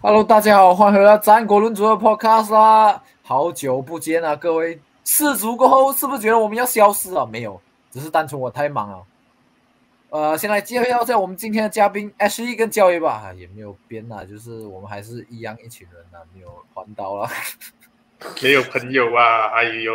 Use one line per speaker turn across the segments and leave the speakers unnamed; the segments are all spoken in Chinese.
Hello，大家好，欢迎回到战国论足的 Podcast 啦！好久不见啊，各位！四足过后，是不是觉得我们要消失了？没有，只是单纯我太忙了。呃，先来介绍一下我们今天的嘉宾 Ashley 跟教育吧，也没有变啊，就是我们还是一样一群人啊，没有环岛了，
没有朋友啊，哎呦！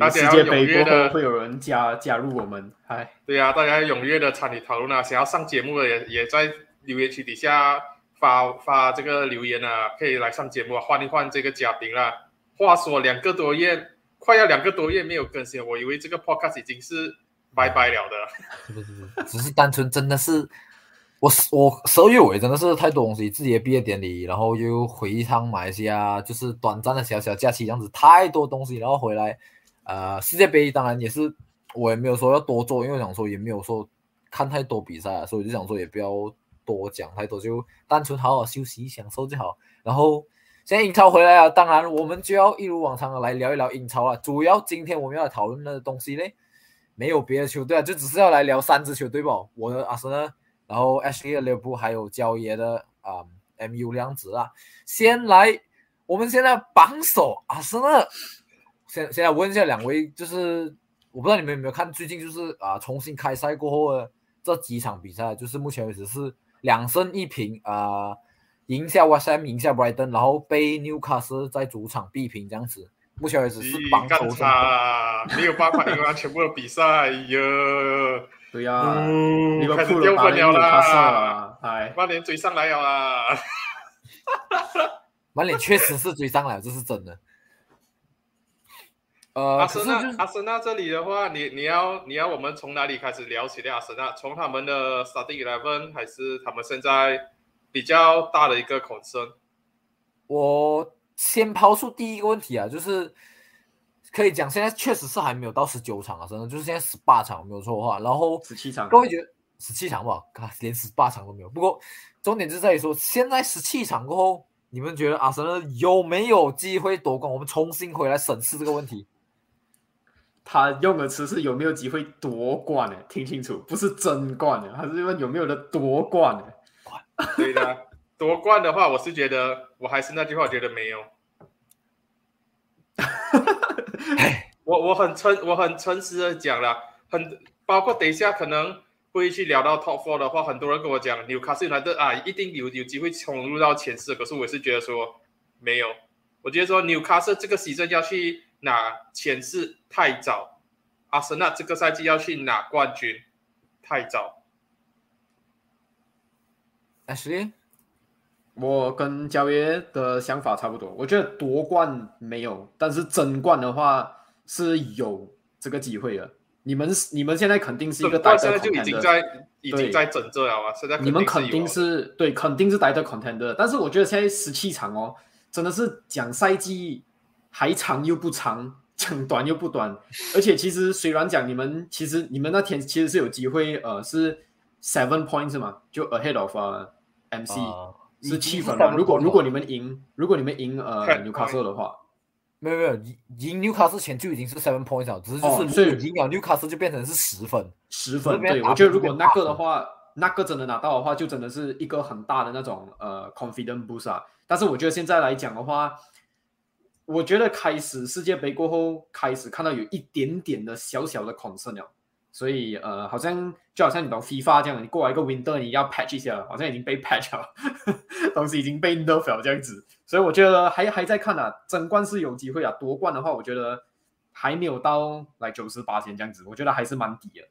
大家
世界杯过后会有人加加入我们，嗨，
对呀，大家踊跃的参与讨论啊！想要上节目的也也在留言区底下。发发这个留言啊，可以来上节目啊换一换这个嘉宾啦。话说两个多月，快要两个多月没有更新，我以为这个 podcast 已经是拜拜了的。
是不是，只是单纯真的是，我我十二月尾真的是太多东西，自己的毕业典礼，然后又回一趟马来西亚，就是短暂的小小假期这样子，太多东西，然后回来，呃，世界杯当然也是，我也没有说要多做，因为想说也没有说看太多比赛，所以就想说也不要。多讲太多就单纯好好休息享受就好。然后现在英超回来了，当然我们就要一如往常的来聊一聊英超了。主要今天我们要讨论的东西呢，没有别的球队啊，就只是要来聊三支球队吧。我的阿森纳，然后 H 的利物浦，还有焦爷的啊 MU 两子啊。先来，我们现在榜首阿森纳。先先来问一下两位，就是我不知道你们有没有看最近就是啊重新开赛过后的这几场比赛，就是目前为止是。两胜一平啊，赢下 West Ham，赢下 Brighton，然后被 Newcastle 在主场逼平，这样子，目前为止是榜首
差，没有办法赢完全部的比赛哟。
对呀，
你们丢分了啦，哎，曼联追上来了啦，
曼联确实是追上来，这是真的。
阿森纳，阿森纳这里的话，你你要你要我们从哪里开始聊起的阿森纳？从他们的 starting eleven 还是他们现在比较大的一个 concern？
我先抛出第一个问题啊，就是可以讲现在确实是还没有到十九场啊，真的就是现在十八场没有错的话，然后
十七场，
各位觉得十七场吧？连十八场都没有。不过重点就在于说，现在十七场过后，你们觉得阿森纳有没有机会夺冠？我们重新回来审视这个问题。
他用的词是有没有机会夺冠呢？听清楚，不是争冠的，他是问有没有的夺冠呢？
对的，夺冠的话，我是觉得，我还是那句话，觉得没有。我我很诚，我很诚实的讲了，很包括等一下可能会去聊到 Top Four 的话，很多人跟我讲纽卡斯来的啊，一定有有机会冲入到前四，可是我是觉得说没有，我觉得说纽卡斯这个席阵要去。拿前四太早，阿森纳这个赛季要去拿冠军太早。
Ashley，
我跟焦爷的想法差不多，我觉得夺冠没有，但是争冠的话是有这个机会的。你们你们现在肯定是一个待
在就已经在已经在整这了啊！现在
你们肯定是对，肯定是待在 contender，但是我觉得现在十七场哦，真的是讲赛季。还长又不长，讲短又不短，而且其实虽然讲你们其实你们那天其实是有机会，呃，是 seven points 嘛，就 ahead of 呃 MC 是七分嘛。如果如果你们赢，如果你们赢呃纽卡斯的话，
没有没有赢赢纽卡斯前就已经是 seven points 了，只是就是赢了纽卡斯就变成是十分，
十分。对，我觉得如果那个的话，那个真的拿到的话，就真的是一个很大的那种呃 confidence boost 啊。但是我觉得现在来讲的话。我觉得开始世界杯过后，开始看到有一点点的小小的 concern 了，所以呃，好像就好像你懂 FIFA 这样，你过来一个 winter，你要 patch 一下，好像已经被 patch 了，东西已经被 nerf 了这样子，所以我觉得还还在看啊，争冠是有机会啊，夺冠的话，我觉得还没有到来九十八千这样子，我觉得还是蛮低的。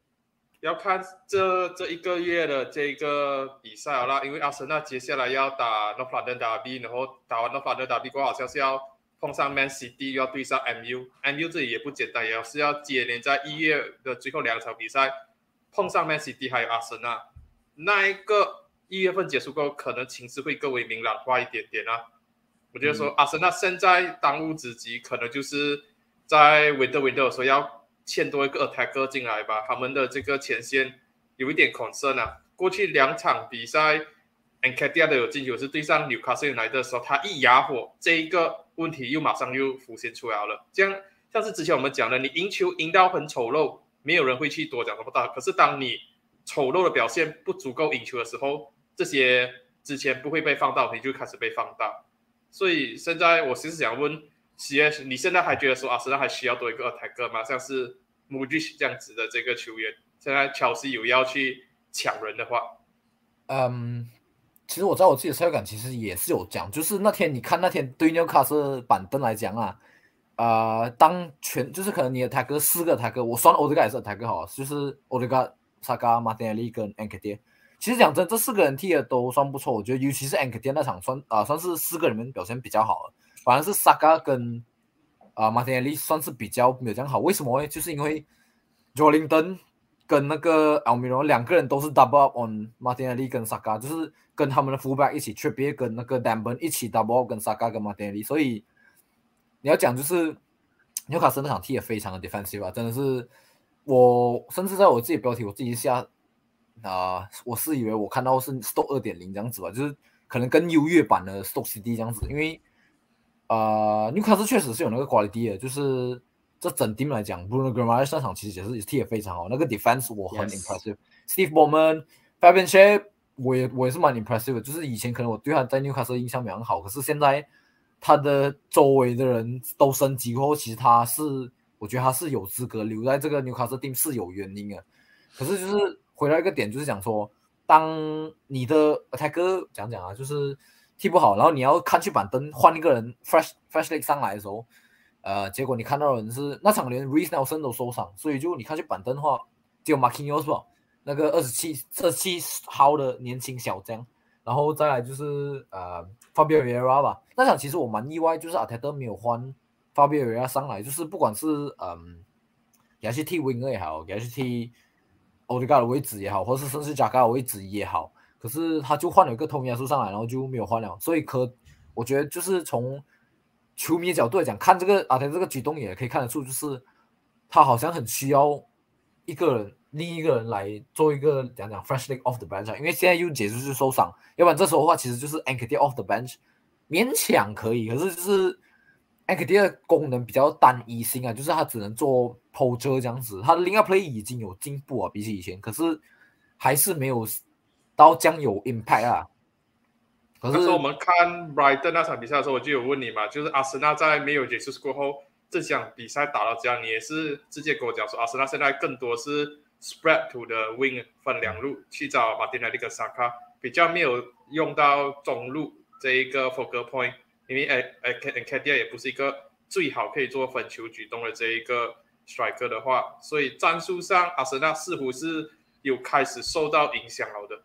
要看这这一个月的这个比赛好了，因为阿森纳接下来要打 North London Derby，然后打完 North London Derby 过后，好像是要。碰上 Man City 又要对上 MU，MU 这里也不简单，也是要接连在一月的最后两场比赛碰上 Man City 还有阿森纳，那一个一月份结束过后，可能情势会更为明朗化一点点啊。我觉得说阿森纳现在当务之急，可能就是在 window window 的时候要欠多一个 attacker 进来吧，他们的这个前线有一点 concern 啊。过去两场比赛 a n c a d i a 的有进球是对上纽卡斯来的时候，他一哑火，这一个。问题又马上又浮现出来了，这样像是之前我们讲的，你赢球赢到很丑陋，没有人会去多讲什么大。可是当你丑陋的表现不足够赢球的时候，这些之前不会被放大，你就开始被放大。所以现在我其实想问 CS，你现在还觉得说阿森纳还需要多一个 attack 吗？像是 m u d i 这样子的这个球员，现在乔西有要去抢人的话，
嗯，其实我在我自己的赛感其实也是有讲，就是那天你看那天对纽卡斯板凳来讲啊，呃，当全就是可能你的台哥四个台哥，我算欧德加也是台哥好，就是欧德加、萨嘎、马丁内利跟 Anke 爹。其实讲真，这四个人踢的都算不错，我觉得尤其是 Anke 爹那场算啊算是四个里面表现比较好的，反而是萨嘎跟啊马丁内利算是比较没有这样好。为什么呢？就是因为 Jolinton 跟那个 Almiro 两个人都是 double up on 马丁尼利跟 Saka，就是跟他们的 fullback 一起 t r i p p 跟那个丹本一起 double up 跟 Saka 跟马丁尼所以你要讲就是纽卡斯那场踢也非常的 defensive 啊，真的是我甚至在我自己标题我自己下啊，我是以为我看到是 s t o k 二点零这样子吧，就是可能跟优越版的 s t o k CD 这样子，因为啊纽卡斯确实是有那个 quality 的，就是。这整 team 来讲，Bruno g r a m a r 上场其实也是踢得非常好。那个 defense 我很 impressive。Steve Bowman、Fabian Shape 我也我也是蛮 impressive。就是以前可能我对他在 Newcastle 印象蛮好，可是现在他的周围的人都升级过后，其实他是我觉得他是有资格留在这个 Newcastle team 是有原因的。可是就是回来一个点，就是讲说，当你的泰哥讲讲啊，就是踢不好，然后你要看去板凳换一个人 fresh fresh leg 上来的时候。呃，结果你看到的人是那场连 Reese Nelson 都受伤，所以就你看去板凳的话，只有 Marquinhos 吧，那个二十七、二十七号的年轻小将，然后再来就是呃 Fabio Vieira 吧。那场其实我蛮意外，就是阿泰德没有换 Fabio Vieira 上来，就是不管是嗯，给他去踢 Winger 也好，给他去踢 o d e g a 的位置也好，或是甚至 Jaga 的位置也好，可是他就换了一个托米亚苏上来，然后就没有换了，所以可我觉得就是从。球迷角度来讲，看这个阿泰这个举动也可以看得出，就是他好像很需要一个人，另一个人来做一个讲讲 freshly off the bench，因为现在又解释是受伤，要不然这时候的话其实就是 Anke off the bench，勉强可以，可是就是 Anke 的功能比较单一性啊，就是他只能做 poacher 这样子，他的 link up play 已经有进步啊，比起以前，可是还是没有到将有 impact 啊。
那时我们看 Brighton 那场比赛的时候，我就有问你嘛，就是阿森纳在没有结束过后，这场比赛打到这样，你也是直接跟我讲说，阿森纳现在更多是 spread to the wing 分两路去找马丁内利跟萨卡，比较没有用到中路这一个 focal point，因为哎哎 K K D 也不是一个最好可以做分球举动的这一个 striker 的话，所以战术上阿森纳似乎是有开始受到影响了的。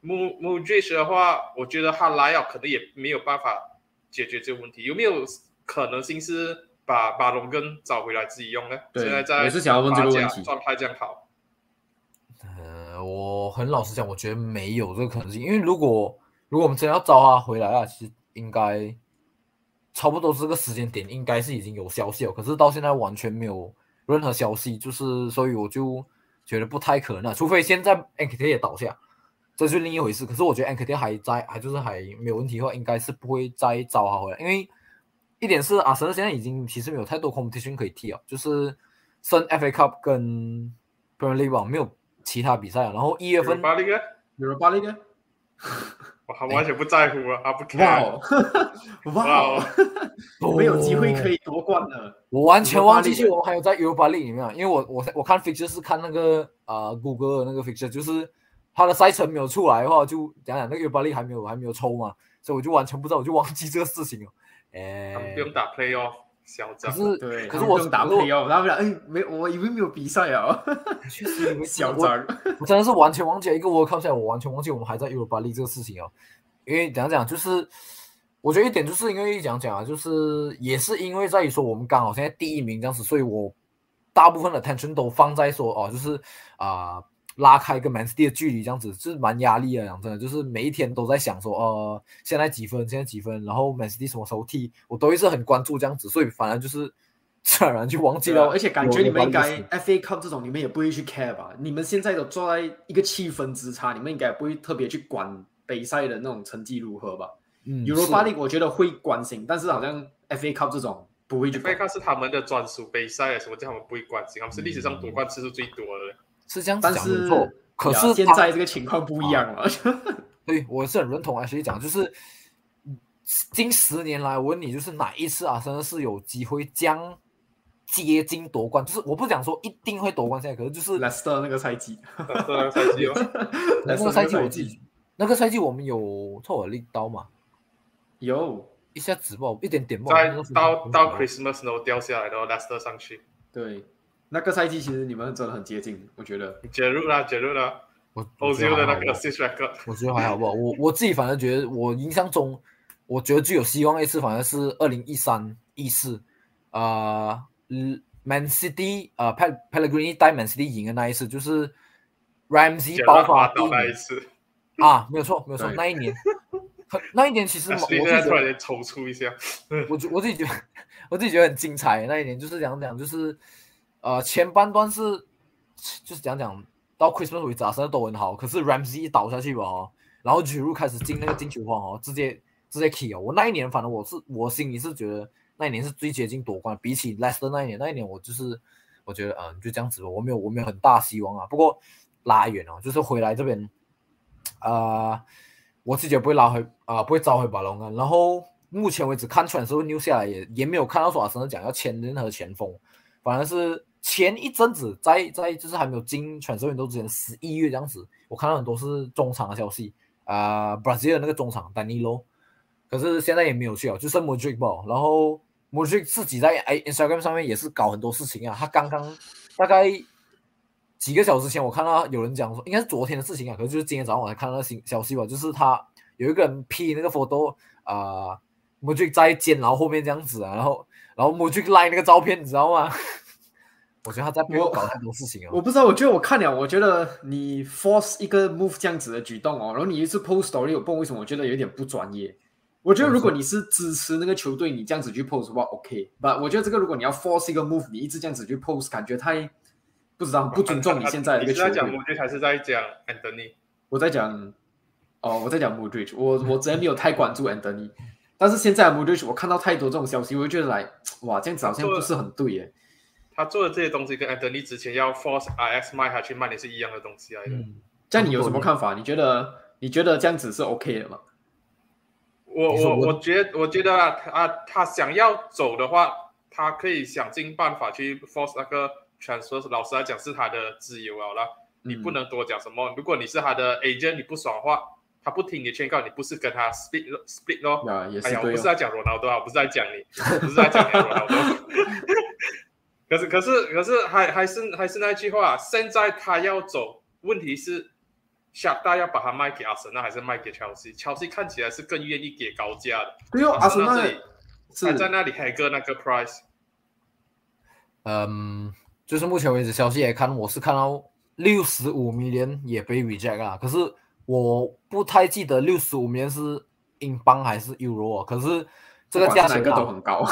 穆穆杰什的话，我觉得他来了可能也没有办法解决这个问题。有没有可能性是把把龙根找回来自己用呢？现在在
也是想要问这个问题。
状态这样好？
呃，我很老实讲，我觉得没有这个可能性。因为如果如果我们真要招他回来啊，其实应该差不多这个时间点应该是已经有消息了。可是到现在完全没有任何消息，就是所以我就觉得不太可能。除非现在 NKT 也倒下。这是另一回事，可是我觉得 N K T 还在，还就是还没有问题的话，应该是不会再招他回来。因为一点是阿森现在已经其实没有太多 competition 可以踢了，就是升 F A Cup 跟 Premier League 没有其他比赛了。然后一月份
巴黎
巴黎个，
我完全不在乎啊，啊不 care，
哇，没有机会可以夺冠了。
我完全忘记我还有在 Europa League 里面，因为我我我看 fixture 是看那个啊谷歌的那个 fixture，就是。他的赛程没有出来的话，就讲讲那个尤巴利还没有还没有抽嘛，所以我就完全不知道，我就忘记这个事情了。
哎，不用打 play 哦，小张。
可是
对，
可是我
打 play 哦，他们讲哎没，我以为没有比赛啊。
确实，你们
小张，
我真的是完全忘记一个 World Cup 赛，我完全忘记我们还在尤巴利这个事情哦。因为讲讲就是，我觉得一点就是因为讲讲啊，就是也是因为在于说我们刚好现在第一名这样子，所以我大部分的 attention 都放在说哦，就是啊。拉开一个 Man City 的距离，这样子是蛮压力的。讲真的，就是每一天都在想说，呃，现在几分，现在几分，然后 Man City 什么时候踢，我都一直很关注这样子。所以反而就是自然而然就忘记了。
而且感觉你们应该 FA Cup 这种，你们也不会去 care 吧？你们现在都坐在一个气氛之差，你们应该不会特别去管杯赛的那种成绩如何吧？
嗯
，Europa League 我觉得会关心，但是好像 FA Cup 这种不会去。
FA Cup 是他们的专属杯赛，什么叫他们不会关心？他们是历史上夺冠次数最多的。
是这样
子讲没错，
可是
现在这个情况不一样了。
对，我是很认同啊，所以讲就是近十年来，我问你，就是哪一次啊，真的是有机会将接近夺冠？就是我不讲说一定会夺冠，现在可是就是
莱斯特那个赛季，
那个赛季哦，
那个赛季我自己，那个赛季我们有错尔力刀嘛，
有。
一下子爆一点点爆，
在
那个是
到到 Christmas 然后掉下来，然后 Leicester 上去，
对那个赛季，其实你们真的很接近，我觉得。
揭露了揭露了
我我觉得
Ozil 的
还好
那个 assist record，
我觉得还好不好？我我自己反正觉得，我印象中，我觉得最有希望的一次，反正是二零一三一四，呃嗯，Man City 呃 Pel Pellegrini 带 Man City 赢的那一次，就是 Ramsey
杰
爆
拉滑倒
发第一名。
那一次，
啊，没有错没有错，那一年，很那一年其实我 自己
突然间抽搐一下，
我觉我自己觉得，我自己觉得很精彩。那一年就是讲讲，就是呃前半段是就是讲讲到 Christmas 为止，阿森纳都很好，可是 Ramsey 一倒下去吧哦，然后 Giroud 开始进那个进球荒哦，直接直接 key 哦。我那一年反正我是我心里是觉得那一年是最接近夺冠，比起 Leicester 那一年，那一年我就是我觉得嗯就这样子吧，我没有我没有很大希望啊。不过拉远哦，就是回来这边，呃，我自己也不会拉回啊、不会召回巴龙啊。然后目前为止看传的时候 new 下来也也没有看到说阿森纳讲要签任何前锋，反而是前一阵子在在就是还没有进选秀运动之前，十一月这样子，我看到很多是中场的消息啊、b r a z i l 的那个中场 Danilo，可是现在也没有去啊，就剩 Modric 吧。然后 Modric 自己在 Instagram 上面也是搞很多事情啊，他刚刚大概几个小时前我看到有人讲说，应该是昨天的事情啊，可是就是今天早上我才看到新消息吧，就是他有一个人 P 那个 photo 啊、m o d r i c 在监牢后面这样子啊，然后然后 Modric 赖那个照片，你知道吗？我觉得他在背后搞太多事情哦。
我不知道，我觉得我看了，我觉得你 force 一个 move 这样子的举动哦，然后你一直 post story，我不知道为什么我觉得有点不专业。我觉得如果你是支持那个球队，你这样子去 post 的话，OK。不，我觉得这个如果你要 force 一个 move，你一直这样子去 post，感觉太不知道不尊重你现在的一个球
你是在讲
队。
Modric 还是在讲 Anthony？
我在讲，哦，我在讲 Modric，我我之前没有太关注 Anthony，但是现在的 Modric 我看到太多这种消息，我就觉得来，哇，这样子好像不是很对耶。
他做的这些东西跟 Anthony 之前要 force RX 卖他去卖的是一样的东西来的。
嗯，
这样你有什么看法？你觉得你觉得这样子是 OK 的吗？
我
我
我我觉得我觉得啊，他他想要走的话，他可以想尽办法去 force 那个 transfer。老实来讲，是他的自由啊啦，你不能多讲什么。如果你是他的 agent，你不爽的话，他不听你的劝告，你不是跟他 split split 咯？
啊，也是
哎呀，我。不是在讲罗纳多啊，我不是在讲你，不是在讲你罗纳多。可是可是可是还还是还是那句话，现在他要走，问题是下大要把他卖给阿森纳还是卖给乔西？乔西看起来是更愿意给高价的，
对哦，阿森纳
这里
是
还在那里还个那个 price。
嗯，就是目前为止消息来看，我是看到六十五 million 也被 reject 啊，可是我不太记得六十五 million 是英镑还是 euro 啊，可是这个
不管是哪个
价钱啊
都很高，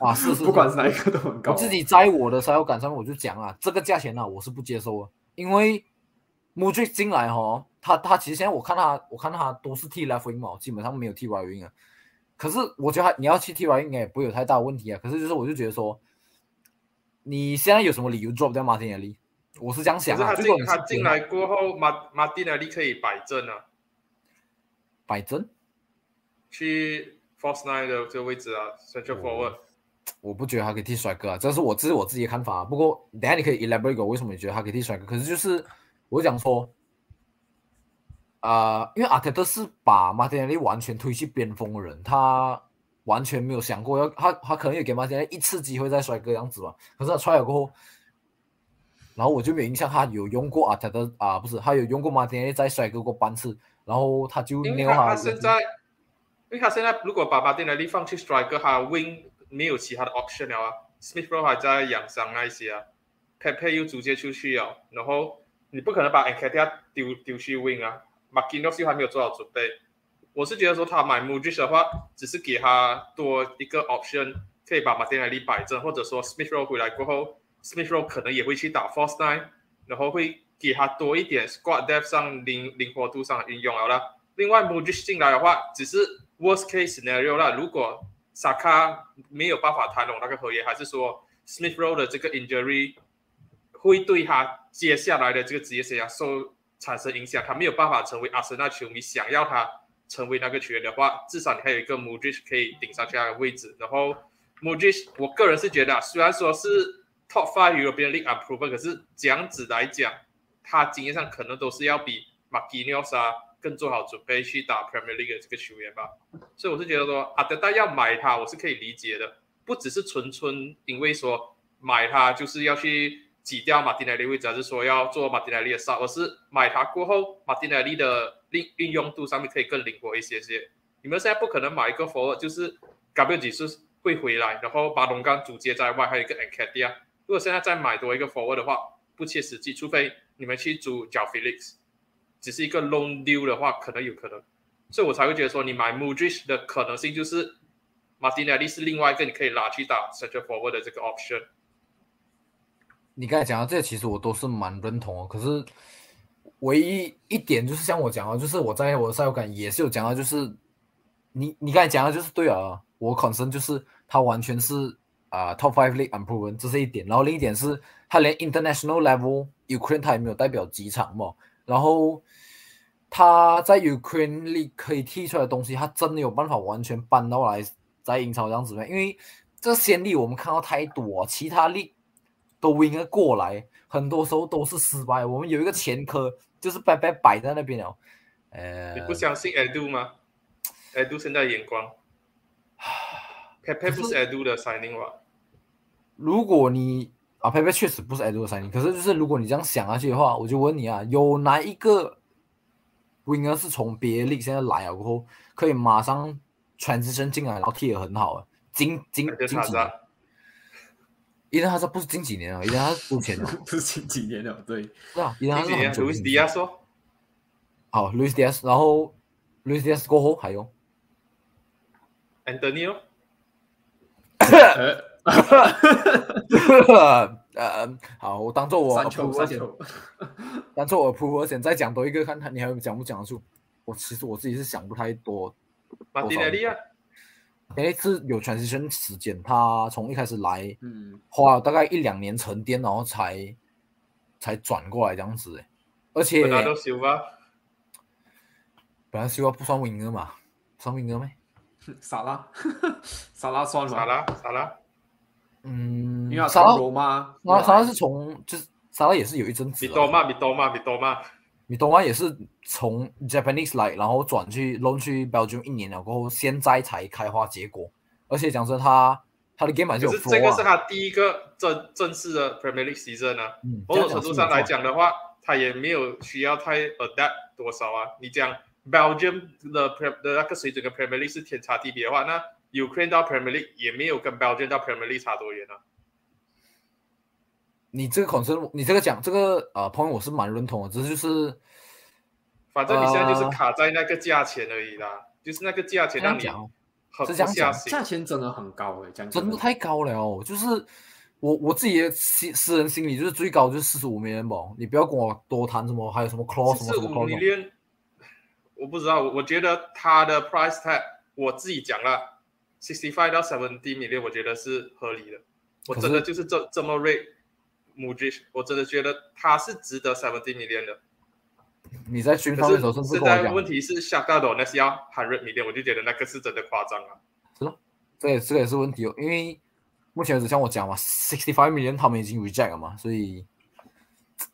啊，是 是，
不管
是
是哪一个都很高。
我自己在我的赛后感上面我就讲啊，这个价钱呢、我是不接受的，因为 m u d r i 进来哈，他他其实现在我看他我看他都是踢 left wing 嘛，基本上没有踢 right wing 啊。可是我觉得他你要去踢 right wing 应该也不会有太大问题啊。可是就是我就觉得说，你现在有什么理由 drop 掉马丁内利？我是这样想啊。
是他进
如果
他进来过后，马马丁内利可以摆正啊，
摆正，
去 force nine 的这个位置啊，central forward。
我不觉得他可以替帅哥啊，这是我这是我自己的看法啊。不过等下你可以 elaborate 我为什么你觉得他可以替帅哥？可是就是我讲说，啊、因为阿特特是把马丁内利完全推去边锋的人，他完全没有想过要他他可能也给马丁内利一次机会再帅哥样子吧。可是他出来过后，然后我就没有印象他有用过阿特特啊，不是他有用过马丁内利在帅哥过半次，然后他就
因为他
撩他
他现在，因为他现在如果把马丁内利放去 striker，他 wing 没有其他的 option 了啊。Smith Rowe 还在养伤那一些啊，Pepe 又直接出去了，然后你不可能把 e n k e t i a 丢丢去 wing 啊 m a k i n o s 又还没有做好准备。我是觉得说他买 Mudric 的话，只是给他多一个 option，可以把马丁内利摆正，或者说 Smith Rowe 回来过后，Smith Rowe 可能也会去打 false nine，然后会给他多一点 squad depth 上灵灵活度上的运用好了。另外 Mudric 进来的话，只是 worst case scenario 啦。如果萨卡没有办法谈拢那个合约，还是说 Smith Rowe 的这个 injury 会对他接下来的这个职业生涯受产生影响，他没有办法成为阿森纳球迷想要他成为那个球员的话，至少你还有一个 Modric 可以顶上去那个位置。然后 Modric，我个人是觉得，虽然说是 Top Five European League Unproven，可是这样子来讲，他经验上可能都是要比 m a g i n o s 啊更做好准备去打 Premier League 的这个球员吧。所以我是觉得说，阿德达要买他，我是可以理解的，不只是纯纯因为说买他就是要去。挤掉马丁内利位置，还是说要做马丁内利的杀？而是买它过后，马丁内利的运运用度上面可以更灵活一些些。你们现在不可能买一个 forward，就是 W 几是会回来，然后把龙刚主接在外，还有一个 a n c a d i a。如果现在再买多一个 forward 的话，不切实际。除非你们去租 j Felix，只是一个 loan deal 的话，可能有可能。所以我才会觉得说，你买 Mudris 的可能性就是马丁内利是另外一个你可以拿去打 central forward 的这个 option。
你刚才讲到这，其实我都是蛮认同哦。可是唯一一点就是像我讲的，就是我在我的赛后感也是有讲到，就是你你刚才讲的就是对啊，我 concern 就是他完全是啊 top five league unproven，这是一点。然后另一点是他连 international level Ukraine 他也没有代表几场嘛。然后他在 Ukraine league 可以踢出来的东西，他真的有办法完全搬到来在英超这样子吗？因为这先例我们看到太多，其他 league。都 win 过来，很多时候都是失败。我们有一个前科，就是白白摆在那边了。呃，
你不相信 Edu 吗？Edu 现在眼光，Pepe 不是 Edu 的 signing 吧？
如果你啊，Pepe 确实不是 Edu 的 signing，可是就是如果你这样想下去的话，我就问你啊，有哪一个 winner 是从别的 league 现在来了过后，可以马上 transition 进来，然后踢得很好啊？今今今几年？伊顿哈斯不是近几年啊，伊顿哈斯之前
的，不是近几年了，对，
是啊，伊顿哈斯很久。
路易斯迪亚说，
好，路易斯迪亚斯，然后路易斯迪亚斯过后还有
安东尼奥，
呃，好，我当做我扑我先，当做我扑我先再讲多一个，看看你还有讲不讲得出？我其实我自己是想不太多。
马蒂内利亚。
哎，是有 transition 时间，他从一开始来，嗯，花了大概一两年沉淀，然后才才转过来这样子。哎，而且
本来都修吧，
本来修不算 winger 嘛，算 winger 没？
傻拉，傻拉算吗？
傻拉，傻拉。
嗯，
因为沙拉吗？
沙沙拉是从就是沙拉也是有一阵子。
米多嘛，米多嘛，米多嘛。
米多嘛也是从 Japanese 来，然后转去 loan 去 Belgium 一年了过后，现在才开花结果。而且讲真，他他的 game 还是有。
可是这个是他第一个正正式的 Premier League season 啊。某种程度上来讲的话，他也没有需要太 adapt 多少啊。你讲 Belgium 的 Pre 的那个水准跟 Premier League 是天差地别的话，那 Ukraine 到 Premier League 也没有跟 Belgium 到 Premier League 差多远啊。
你这个考生，你这个讲这个呃朋友，我是蛮认同的，只是就是，
反正你现在就是卡在那个价钱而已啦，就是那个价钱让你
是这样讲，
价钱真的很高哎，
真的太高了哦。就是我我自己的私私人心里就是最高就是四十五美元吧，你不要跟我多谈什么，还有什么 clause 什么什么
clause。我不知道，我觉得他的 price tag 我自己讲了，sixty five 到 seventy million，我觉得是合理的。我真的就是这这么 rate。母鸡，我真的觉得他是值得 seventy million 的。
你在军方的时候，
现在问题是下大斗那是要 hundred million，我就觉得那个是真的夸张啊。
是咯，这也这个也是问题哦，因为目前为止像我讲嘛，sixty five million 他们已经 reject 了嘛，所以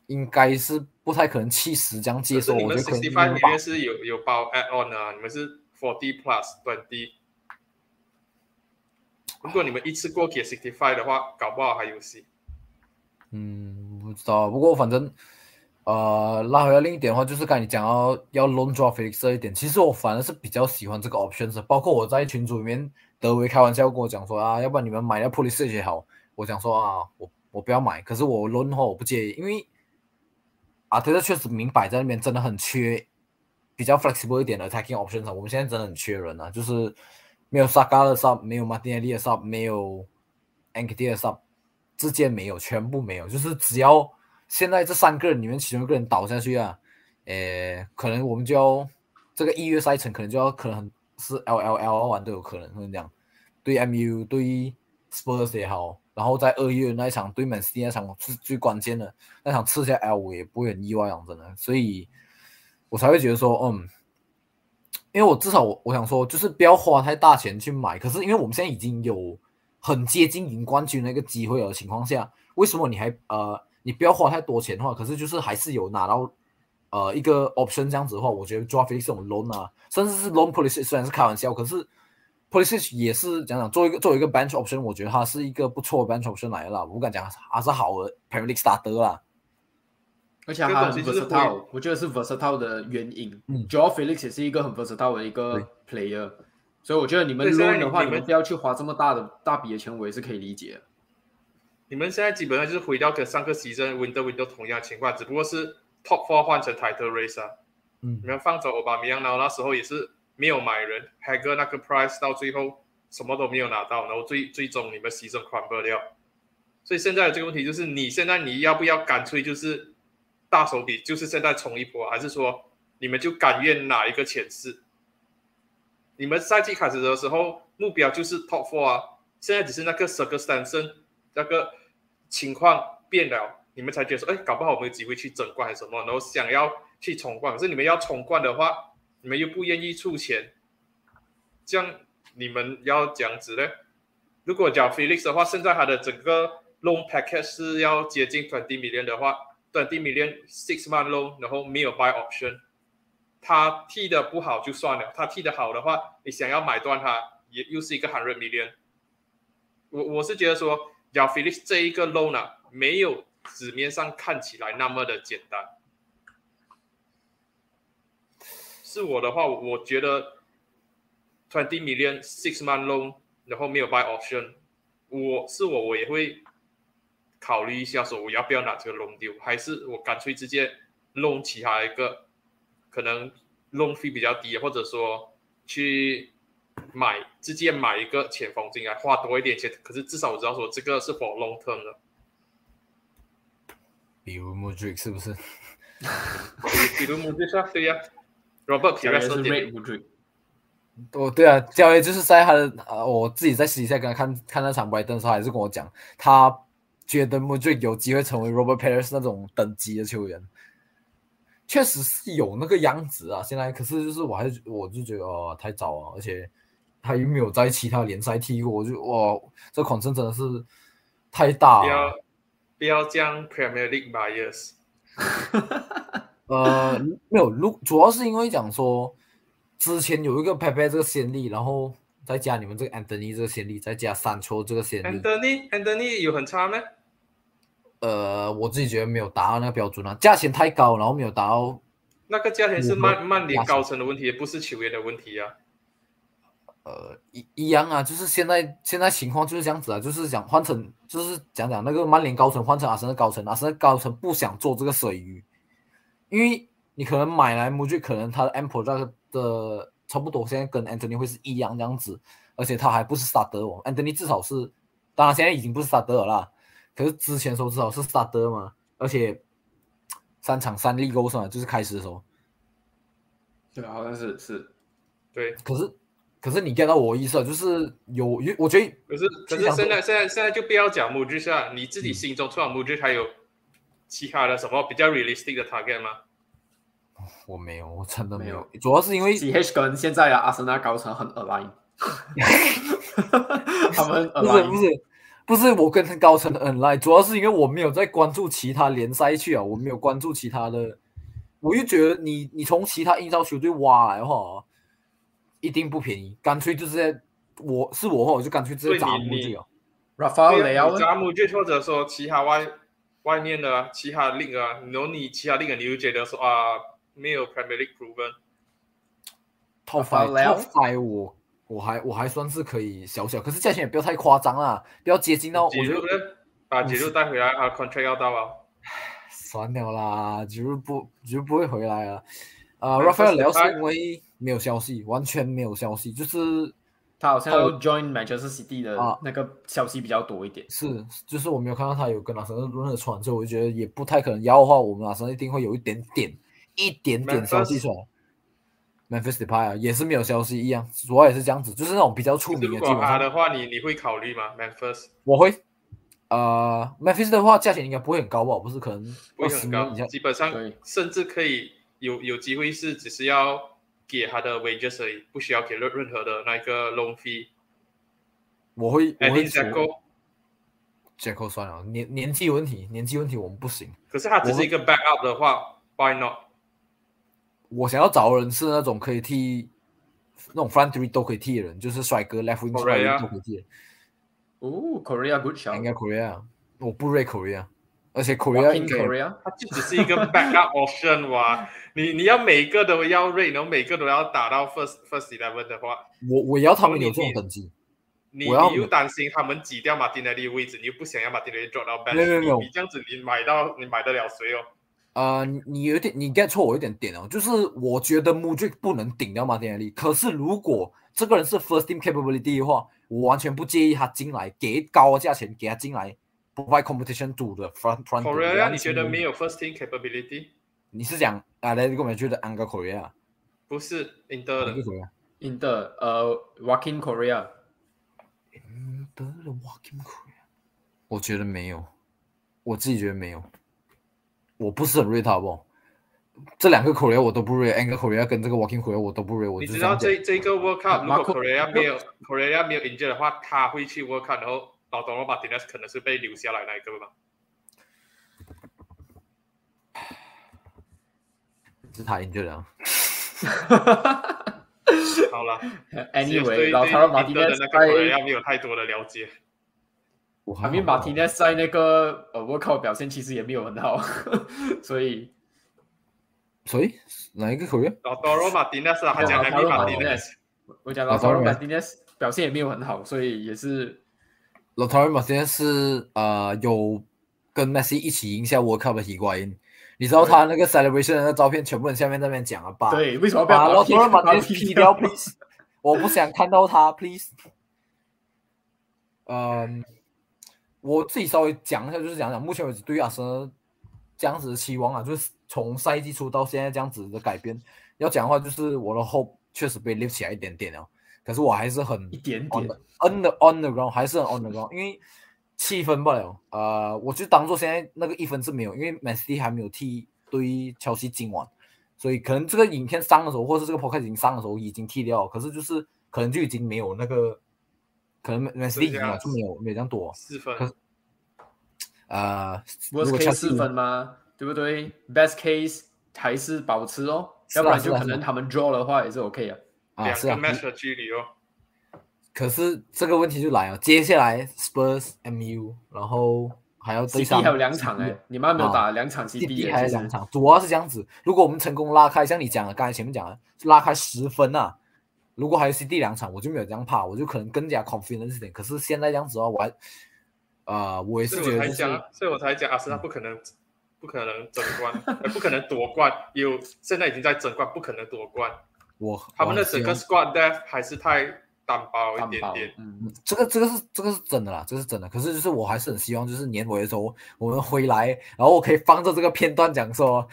应该是不太可能七十这样接受。
你们 sixty five million 是有有包 add on 啊，你们是 forty plus twenty。如果你们一次过给 sixty five 的话，搞不好还有戏。
嗯，不知道。不过反正，呃，拉回来另一点的话，就是刚才你讲到要 long draw Felix 这一点，其实我反而是比较喜欢这个 options 包括我在群组里面，德维开玩笑跟我讲说啊，要不然你们买那 Police 也好。我讲说啊，我我不要买，可是我 long 的话我不介意，因为啊，特确实明摆在那边真的很缺比较 flexible 一点的 attacking options 我们现在真的很缺人啊，就是没有 Saka 的上没有马丁内利的上没有 Anki 的 sub。之间没有，全部没有，就是只要现在这三个人里面其中一个人倒下去啊，诶，可能我们就要这个一月赛程可能就要可能是 L L L 玩都有可能会这样，对 M U 对 Spurs 也好，然后在二月那一场对 Man City 那场是最关键的那场吃下 L，我也不会很意外，啊真的，所以我才会觉得说，嗯，因为我至少我我想说，就是不要花太大钱去买，可是因为我们现在已经有很接近赢冠军那个机会的情况下，为什么你还呃，你不要花太多钱的话，可是就是还是有拿到呃一个 option 这样子的话，我觉得 draft 这种 loan 啊，甚至是 loan policy 虽然是开玩笑，可是。Policy 也是讲讲做一个作为一个 bench option，我觉得它是一个不错的 bench option 来了，我敢讲还是好的 Premier League starter 啦。
而且它 versatile，我觉得是 versatile 的原因。嗯，Joe Felix 也是一个很 versatile 的一个 player，所以我觉得你们 loan 的话，你们不要去花这么大的大笔的钱，我也是可以理解。
你们现在基本上就是回到跟上个 season Winter window 同样情况，只不过是 Top Four 换成 Title Race 啊。嗯，你们放走欧巴米扬，然后那时候也是。没有买人，海哥那个 price 到最后什么都没有拿到，然后最最终你们牺牲 crumble 掉，所以现在的这个问题就是，你现在你要不要干脆就是大手笔，就是现在冲一波，还是说你们就甘愿拿一个前四？你们赛季开始的时候目标就是 top four 啊，现在只是那个 circumstance 那个情况变了，你们才觉得说，哎，搞不好我们有机会去争冠还是什么，然后想要去冲冠，可是你们要冲冠的话。你们又不愿意出钱，这样你们要这样子呢？如果讲 Felix 的话，现在他的整个 loan package 是要接近 twenty million 的话，twenty million six month loan，然后没有 buy option，他踢的不好就算了，他踢的好的话，你想要买断他，也又是一个 hundred million。我我是觉得说，要 Felix 这一个 loan 啊，没有纸面上看起来那么的简单。是我的话，我觉得 twenty million six month loan，然后没有 buy option，我是我我也会考虑一下，说我要不要拿这个 loan 丢，还是我干脆直接 loan 其他一个可能 loan fee 比较低，或者说去买直接买一个前锋进来，花多一点钱，可是至少我知道说这个是 for long term 的。
比如 Mudrik 是不是？
比如 Mudrik 啊，对呀。Robert p e r e s 是
Red
哦，对啊，教练就是在他的呃，我自己在私底下跟他看看那场 o n 的时候，还是跟我讲，他觉得 Mudrik 有机会成为 Robert p e r e s 那种等级的球员，确实是有那个样子啊。现在可是就是我还是我就觉得哦太早了，而且他又没有在其他联赛踢过，我就哇，这款真真的是太大了。
不要不要将 Premier League bias。
呃，没有，如主要是因为讲说，之前有一个 Pepe 这个先例，然后再加你们这个 Anthony 这个先例，再加三球这个先例。
Anthony，Anthony 有很差吗？
呃，我自己觉得没有达到那个标准啊，价钱太高，然后没有达到。
那个价钱是曼曼联高层的问题，不是球员的问题啊。
呃，一一样啊，就是现在现在情况就是这样子啊，就是想换成，就是讲讲那个曼联高层换成阿森纳高层，阿森纳高层不想做这个水鱼。因为你可能买来模具可能他的 Ample 那个的差不多，现在跟 Anthony 会是一样这样子，而且他还不是萨德哦，Anthony 至少是，当然现在已经不是萨德了，可是之前时候至少是萨德嘛，而且三场三立勾上，就是开始的时候，
对，好像是是，
对，
可是可是你 get 到我意思，就是有有，我觉得，
可是可是现在现在现在就不要讲 u j i 下，你自己心中除了 j i 还有。其他的什么比较 realistic 的 target 吗？
我没有，我真的没有。主要是因为
G H 跟现在的阿森纳高层很 align，他们
不是不是不是我跟高层 align，主要是因为我没有在关注其他联赛去啊，我没有关注其他的，我就觉得你你从其他英超球队挖来的话，一定不便宜，干脆就是在我是我话，我就干脆直接砸木具啊
，Rafael
砸木具或者说其他外。外面的其他另啊，然后你其他另个你就觉得说啊，没有 Premier League proven。
Top five，Top five，我我还我还算是可以小小，可是价钱也不要太夸张啦，不要接近到。我觉得
把吉路带回来，啊，contract 要到啊。
算了啦，吉路不吉路不会回来啊。呃，Rafael 聊是因为没有消息，完全没有消息，就是。
他好像要 join Manchester City 的那个消息比较多一点，
是，就是我没有看到他有跟阿森纳任何传，所以我就觉得也不太可能要的话，我们阿森纳一定会有一点点、一点点消息出来。Memphis Depay 啊，也是没有消息一样，主要也是这样子，就是那种比较出名的。
如果他的话，你你会考虑吗？Memphis，
我会，呃，Memphis 的话，价钱应该不会很高吧？不是，可能
不会很高。基本上甚至可以有有机会是只是要给他的 wages 而已，不需要给任任何的那个 loan fee。
我会我会
d
说 Jacko，Jacko 算了，年年纪问题，年纪问题我们不行。
可是他只是一个 backup 的话，why not？
我想要找的人是那种可以踢那种 front three 都可以踢的人，就是帅哥 left wing、right wing 都可以踢的。
哦，Korea good shot，
应该 Korea，我不 rate Korea，而且 Korea
in
应该
Korea，
他就只是一个 backup option 哇，你你要每个都要 rate，然后每个都要打到 first first eleven 的话，
我我要他们有这种等级。
你你又担心他们挤掉马丁内利的位置，你又不想要马丁内利 drop 到你你这样子你买到你买得了谁哦？
呃，你你有点你 get 错我一点点哦，就是我觉得 Mudrik 不能顶掉马丁内利，可是如果这个人是 first team capability 的话，我完全不介意他进来，给高的价钱给他进来，provide competition to the front front。
Korea 你觉得没？有 first team capability？
你是讲啊？来，你跟我们觉得 Anga Korea，
不是 Inter 的
哪个
Korea？in 的呃 Walking Korea。
Inter 的 Walking Korea，我觉得没有，我自己觉得没有，我不是很 rate 他，好不好？这两个 Korea 我都不 rate，Anga Korea 跟这个 Walking Korea 我都不 rate，我
你知道
这
这这个 World Cup 如果 Korea 没有 Korea 没有 injured 的话，他会去 World Cup，然后老多罗马丁内斯可能是被留下来那一个吧？
是他 injured 啊。
好了
Anyway，老塔罗马丁内斯
的那个
在
Korea 没有太多的了解。
我
阿米马丁内斯在那个呃 World Cup 表现其实也没有很好，所以。
所以？哪一个 Korea？
老多罗马丁内斯啊，他讲
老塔罗
马
马丁内
丁内斯
斯，我讲老塔罗马丁内斯表现也没有很好，所以也是。
老塔尔马现在是呃有跟 Messi 一起赢下 World Cup 的提瓜因，你知道他那个 celebration 的那照片，全部人下面那边讲啊，吧
对，为什么不
把
要
老塔尔马
把
先踢掉，please，我不想看到他，please。嗯，我自己稍微讲一下，就是讲讲目前为止对于阿森纳这样子的期望啊，就是从赛季初到现在这样子的改变，要讲的话，就是我的 hope 确实被 lift 起来一点点哦，可是我还是很
一点点
on the on the ground 还是很 on the ground，因为七分不了。呃，我就当做现在那个一分是没有，因为 Man City 还没有踢对切尔西今晚，所以可能这个影片上的时候，或是这个 podcast 已经上的时候已经踢掉了，可是就是可能就已经没有那个，可能
下
了就没有没有这样多。
四分
可，是呃，如
worst
果
case 四分吗？对不对？best case 还是保持哦，
啊
要不然就可能他们 draw 的话也是 OK 啊。
啊是啊，
两个 match 的距离哦。
可是这个问题就来了，接下来 Spurs MU，然后还要对上
还有两场哎，你们还没有打两场实
还有两场，主要是这样子。如果我们成功拉开，像你讲的，刚才前面讲的，拉开十分啊，如果还有 CD 两场，我就没有这样怕，我就可能更加 confident 一点。可是现在这样子的话，我还，呃，我也是觉得就是
才讲啊，所以我才讲阿森纳不可能，不可能争冠，呃不可能夺冠。有现在已经在争冠，不可能夺冠。
我
他们的整个 squad depth 还是太单薄一点点。
嗯，
这个这个是这个是真的啦，这是真的。可是就是我还是很希望，就是年尾的时候我们回来，然后我可以放着这个片段讲说，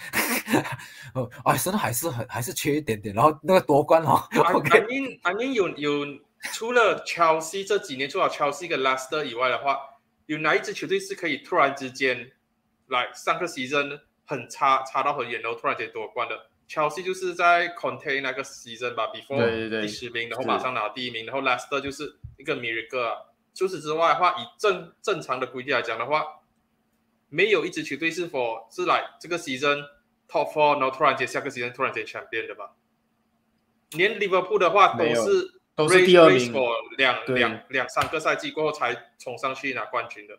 呃，哎，真的还是很还是缺一点点。然后那个夺冠哦
I，OK，I mean I mean 有有除了 Chelsea 这几年，除了 Chelsea 跟 Leicester 以外的话，有哪一支球队是可以突然之间来上个 season 很差差到很远，然后突然间夺冠的？Chelsea 就是在 contain 那个 season 吧，before 第十名，然后马上拿第一名，然后 Leicester 就是一个 miracle 啊。除此之外的话，以正正常的规矩来讲的话，没有一支球队是否是来这个 season top four，然后突然间下个 season 突然间 champion 的吧？连 Liverpool 的话都是
都是第二名
for 两两两三个赛季过后才冲上去拿冠军的，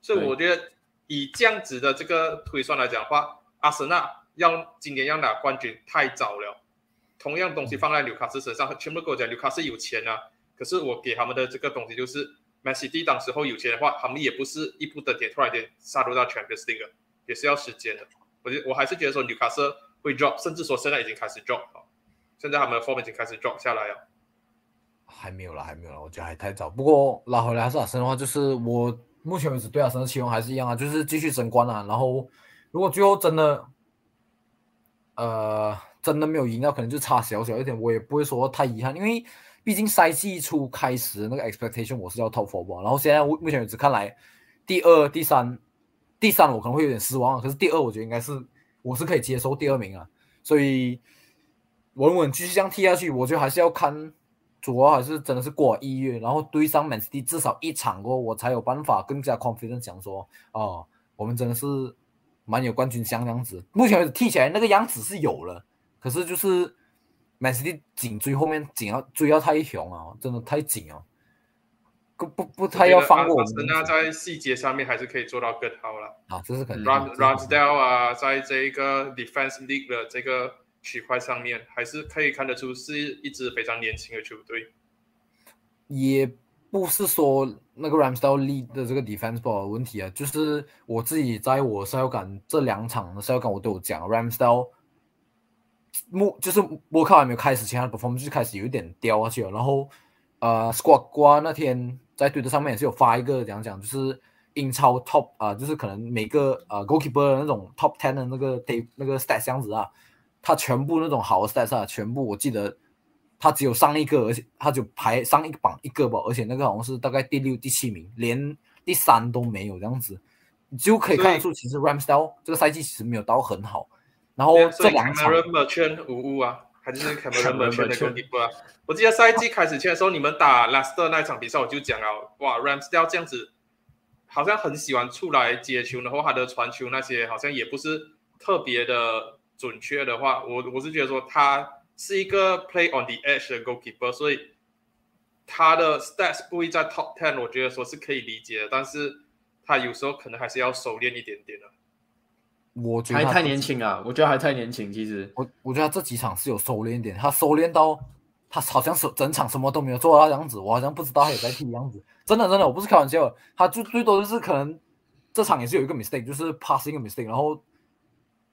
所以我觉得以这样子的这个推算来讲的话，阿森纳要今年要拿冠军太早了。同样东西放在纽卡斯身上，全部跟我讲纽卡斯有钱啊，可是我给他们的这个东西就是，Man City 当时候有钱的话，他们也不是一步登天，突然间杀入到 Champions League，也是要时间的。我觉我还是觉得说纽卡斯会 drop，甚至说现在已经开始 drop 了，现在他们的 form 已经开始 drop 下来了。
还没有了，还没有了，我觉得还太早。不过拉回来还是阿森的话，就是我目前为止对阿森的期望还是一样啊，就是继续争冠啊。然后如果最后真的，呃，真的没有赢到，可能就差小小一点，我也不会说太遗憾，因为毕竟赛季初开始那个 expectation 我是要 top four 吧。然后现在目前为止看来，第二、第三，第三我可能会有点失望，可是第二我觉得应该是我是可以接受第二名啊，所以稳稳继续这样踢下去，我觉得还是要看，主要还是真的是过一月，然后对上 Man City 至少一场过，我才有办法更加 confident 讲说，哦，我们真的是蛮有冠军相样子。目前为止踢起来那个样子是有了，可是就是 Man City 紧追后面紧要追到太凶啊，真的太紧哦。不不不，太要放过我们。
那在细节上面还是可以做到更好了。
啊，这是肯定。
Ram Ramsdale 啊，在这一个 Defense League 的这个区块上面，还是可以看得出是一支非常年轻的球队。
也不是说那个 Ramsdale 的这个 Defense ball 的问题啊，就是我自己在我赛后感这两场的赛后感我都有讲，Ramsdale 目就是我靠还没有开始前，他的 perform 就开始有一点掉下去了，然后呃 Squad 瓜那天。在推特上面也是有发一个讲讲，就是英超 top 啊，就是可能每个呃 goalkeeper 的那种 top ten 的那个 day 那个 stats 样子啊，他全部那种好的 stats 啊，全部我记得他只有上一个，而且他就排上一个榜一个吧，而且那个好像是大概第六、第七名，连第三都没有这样子，你就可以看得出其实 Ramsdale 这个赛季其实没有到很好，然后这两场
圈无误啊。还是那个 Cameron 圈的 goalkeeper 啊！我记得赛季开始前的时候，你们打 Leicester 那场比赛，我就讲了，哇，Ramsdale 这样子，好像很喜欢出来接球，然后他的传球那些好像也不是特别的准确的话，我我是觉得说他是一个 play on the edge 的 goalkeeper，所以他的 stats 不会在 top ten，我觉得说是可以理解的，但是他有时候可能还是要收敛一点点的。
我觉得
还太年轻啊！我觉得还太年轻。其实
我我觉得他这几场是有收敛一点，他收敛到他好像是整场什么都没有做到样子，我好像不知道他有在踢样子。真的真的，我不是开玩笑，他最最多就是可能这场也是有一个 mistake，就是 pass 一个 mistake，然后